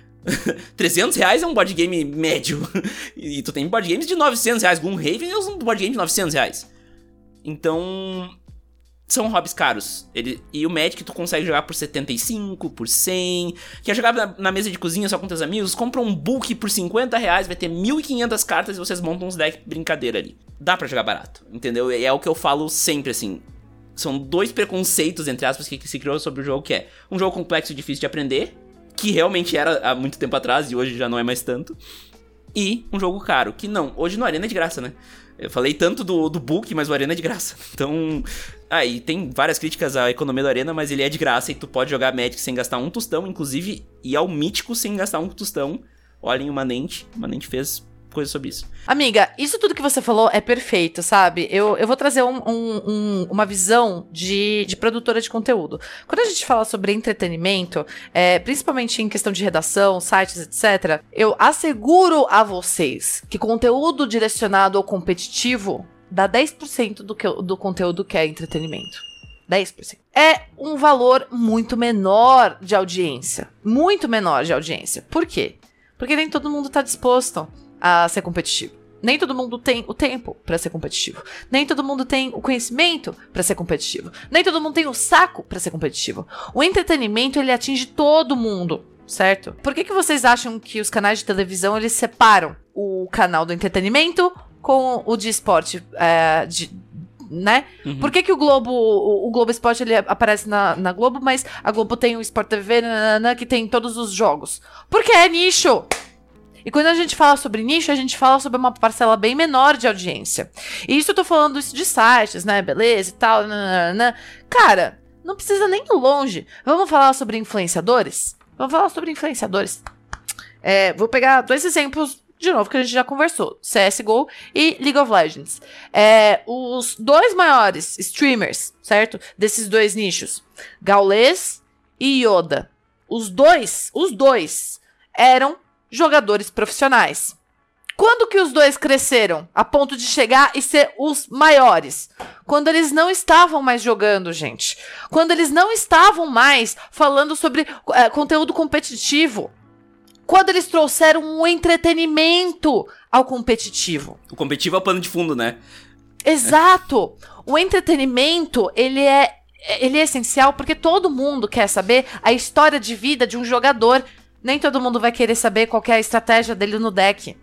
300 reais é um board game médio. e tu tem board games de 900 reais. Gloomhaven é um board game de 900 reais. Então, são hobbies caros. Ele, e o Magic tu consegue jogar por 75, por 100. Quer jogar na, na, mesa de cozinha só com teus amigos? Compra um book por 50 reais, vai ter 1.500 cartas e vocês montam uns decks brincadeira ali. Dá para jogar barato, entendeu? E é o que eu falo sempre, assim. São dois preconceitos, entre aspas, que, que se criou sobre o jogo, que é um jogo complexo e difícil de aprender, que realmente era há muito tempo atrás e hoje já não é mais tanto. E um jogo caro, que não, hoje no Arena é de graça, né? Eu falei tanto do, do book, mas o Arena é de graça. Então, aí ah, tem várias críticas à economia do Arena, mas ele é de graça e tu pode jogar Magic sem gastar um tostão, inclusive, e ao mítico sem gastar um tostão. Olhem o Manente, o Manente fez coisa sobre isso. Amiga, isso tudo que você falou é perfeito, sabe? Eu, eu vou trazer um, um, um, uma visão de, de produtora de conteúdo. Quando a gente fala sobre entretenimento, é, principalmente em questão de redação, sites, etc., eu asseguro a vocês que conteúdo direcionado ao competitivo dá 10% do, que, do conteúdo que é entretenimento. 10%. É um valor muito menor de audiência. Muito menor de audiência. Por quê? Porque nem todo mundo está disposto a ser competitivo. Nem todo mundo tem o tempo para ser competitivo. Nem todo mundo tem o conhecimento para ser competitivo. Nem todo mundo tem o saco para ser competitivo. O entretenimento ele atinge todo mundo, certo? Por que, que vocês acham que os canais de televisão eles separam o canal do entretenimento com o de esporte, é, de, né? Uhum. Por que, que o Globo, o, o, Globo Esporte ele aparece na, na Globo, mas a Globo tem o Sport TV, nanana, que tem todos os jogos? Porque é nicho. E quando a gente fala sobre nicho, a gente fala sobre uma parcela bem menor de audiência. E isso eu tô falando isso de sites, né? Beleza e tal. Nanana. Cara, não precisa nem ir longe. Vamos falar sobre influenciadores? Vamos falar sobre influenciadores. É, vou pegar dois exemplos de novo que a gente já conversou: CSGO e League of Legends. É, os dois maiores streamers, certo? Desses dois nichos, Gaules e Yoda. Os dois, os dois eram jogadores profissionais. Quando que os dois cresceram a ponto de chegar e ser os maiores? Quando eles não estavam mais jogando, gente. Quando eles não estavam mais falando sobre é, conteúdo competitivo. Quando eles trouxeram um entretenimento ao competitivo. O competitivo é o pano de fundo, né? Exato. O entretenimento, ele é ele é essencial porque todo mundo quer saber a história de vida de um jogador nem todo mundo vai querer saber qual é a estratégia dele no deck.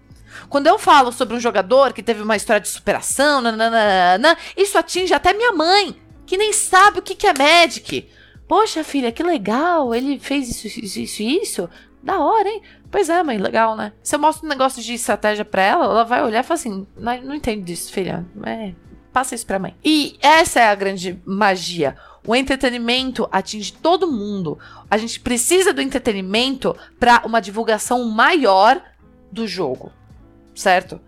Quando eu falo sobre um jogador que teve uma história de superação, nananana, isso atinge até minha mãe, que nem sabe o que, que é Magic. Poxa, filha, que legal, ele fez isso, isso, isso, isso. Da hora, hein? Pois é, mãe, legal, né? Se eu mostro um negócio de estratégia pra ela, ela vai olhar e falar assim: não, não entendo disso, filha. É, passa isso pra mãe. E essa é a grande magia. O entretenimento atinge todo mundo. A gente precisa do entretenimento para uma divulgação maior do jogo, certo?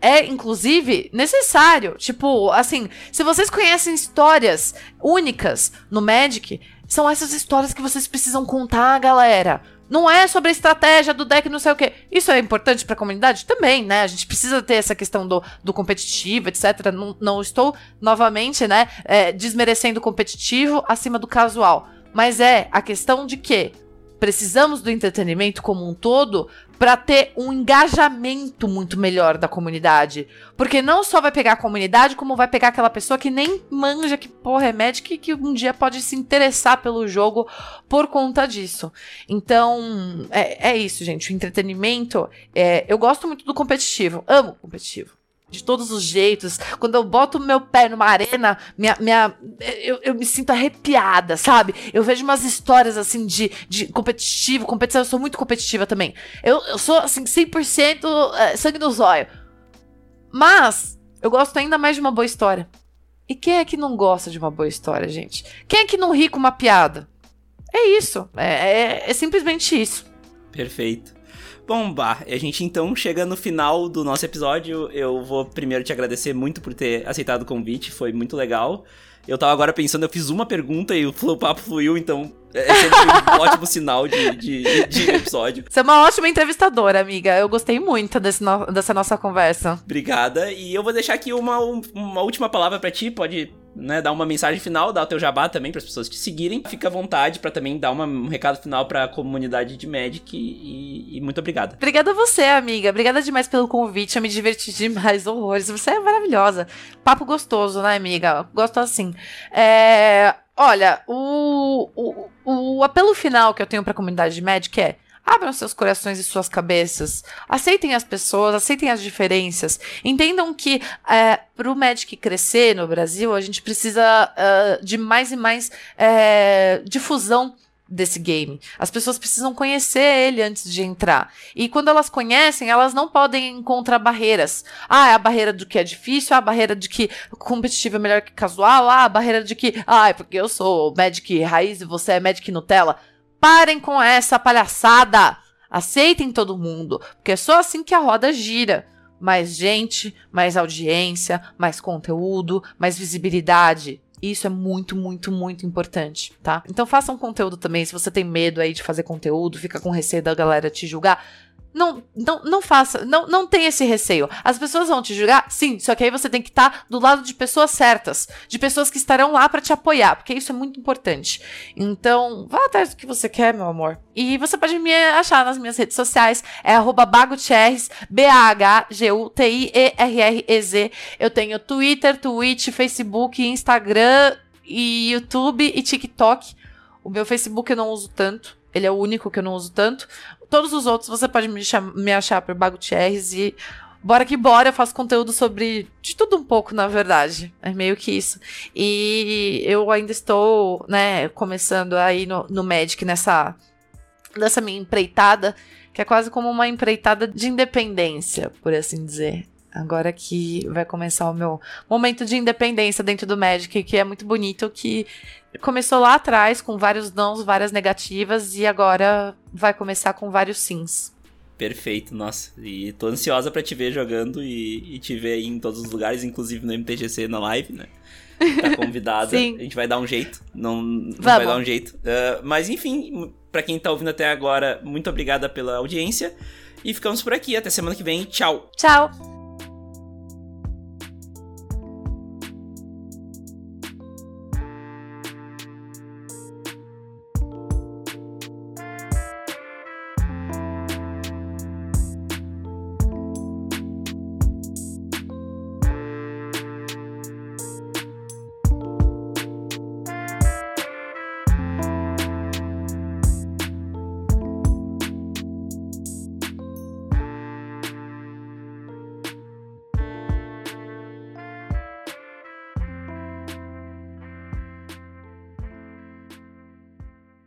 É, inclusive, necessário. Tipo, assim, se vocês conhecem histórias únicas no Magic, são essas histórias que vocês precisam contar, galera. Não é sobre a estratégia do deck, não sei o quê. Isso é importante para a comunidade? Também, né? A gente precisa ter essa questão do, do competitivo, etc. Não, não estou, novamente, né, é, desmerecendo o competitivo acima do casual. Mas é a questão de que precisamos do entretenimento como um todo para ter um engajamento muito melhor da comunidade. Porque não só vai pegar a comunidade, como vai pegar aquela pessoa que nem manja que porra é Magic que um dia pode se interessar pelo jogo por conta disso. Então, é, é isso, gente. O entretenimento. É, eu gosto muito do competitivo. Amo competitivo de todos os jeitos. Quando eu boto meu pé numa arena, minha, minha, eu, eu me sinto arrepiada, sabe? Eu vejo umas histórias assim de, de competitivo, competição. Eu sou muito competitiva também. Eu, eu sou assim, 100% é, sangue no zóio. Mas eu gosto ainda mais de uma boa história. E quem é que não gosta de uma boa história, gente? Quem é que não ri com uma piada? É isso. É, é, é simplesmente isso. Perfeito. Bom, Bah, a gente então chega no final do nosso episódio. Eu vou primeiro te agradecer muito por ter aceitado o convite, foi muito legal. Eu tava agora pensando, eu fiz uma pergunta e o papo fluiu, então é, é sempre um ótimo sinal de, de, de, episódio. Você é uma ótima entrevistadora, amiga. Eu gostei muito no, dessa nossa conversa. Obrigada. E eu vou deixar aqui uma, uma última palavra para ti. Pode né, dar uma mensagem final, dar o teu jabá também para as pessoas te seguirem. Fica à vontade para também dar uma, um recado final para a comunidade de Magic e, e, muito obrigada. Obrigada a você, amiga. Obrigada demais pelo convite. Eu me diverti demais, horrores. Você é maravilhosa. Papo gostoso, né, amiga? Gosto assim. É... Olha, o, o, o apelo final que eu tenho para a comunidade de Magic é Abram seus corações e suas cabeças. Aceitem as pessoas, aceitem as diferenças. Entendam que é, para o Magic crescer no Brasil, a gente precisa uh, de mais e mais é, difusão desse game. As pessoas precisam conhecer ele antes de entrar. E quando elas conhecem, elas não podem encontrar barreiras. Ah, é a barreira do que é difícil, ah, a barreira de que competitivo é melhor que casual, ah, a barreira de que, ah, é porque eu sou Magic raiz e você é Magic Nutella. Parem com essa palhaçada. Aceitem todo mundo, porque é só assim que a roda gira. Mais gente, mais audiência, mais conteúdo, mais visibilidade. Isso é muito, muito, muito importante, tá? Então façam conteúdo também. Se você tem medo aí de fazer conteúdo, fica com receio da galera te julgar, não, não, não faça, não, não tem esse receio. As pessoas vão te julgar, sim, só que aí você tem que estar tá do lado de pessoas certas, de pessoas que estarão lá para te apoiar, porque isso é muito importante. Então, vá atrás do que você quer, meu amor. E você pode me achar nas minhas redes sociais, é bagutierrez, B-A-H-G-U-T-I-E-R-R-E-Z. Eu tenho Twitter, Twitch, Facebook, Instagram e YouTube e TikTok. O meu Facebook eu não uso tanto, ele é o único que eu não uso tanto. Todos os outros você pode me, me achar por Bagutierrez e bora que bora, eu faço conteúdo sobre de tudo um pouco, na verdade. É meio que isso. E eu ainda estou, né, começando aí no, no Magic nessa, nessa minha empreitada, que é quase como uma empreitada de independência, por assim dizer. Agora que vai começar o meu momento de independência dentro do Magic, que é muito bonito, que começou lá atrás com vários nãos, várias negativas, e agora vai começar com vários sims. Perfeito, nossa. E tô ansiosa para te ver jogando e, e, te ver aí em todos os lugares, inclusive no MTGC na live, né? Tá convidada. Sim. A gente vai dar um jeito. Não, não vai dar um jeito. Uh, mas enfim, para quem tá ouvindo até agora, muito obrigada pela audiência. E ficamos por aqui. Até semana que vem. Tchau. Tchau.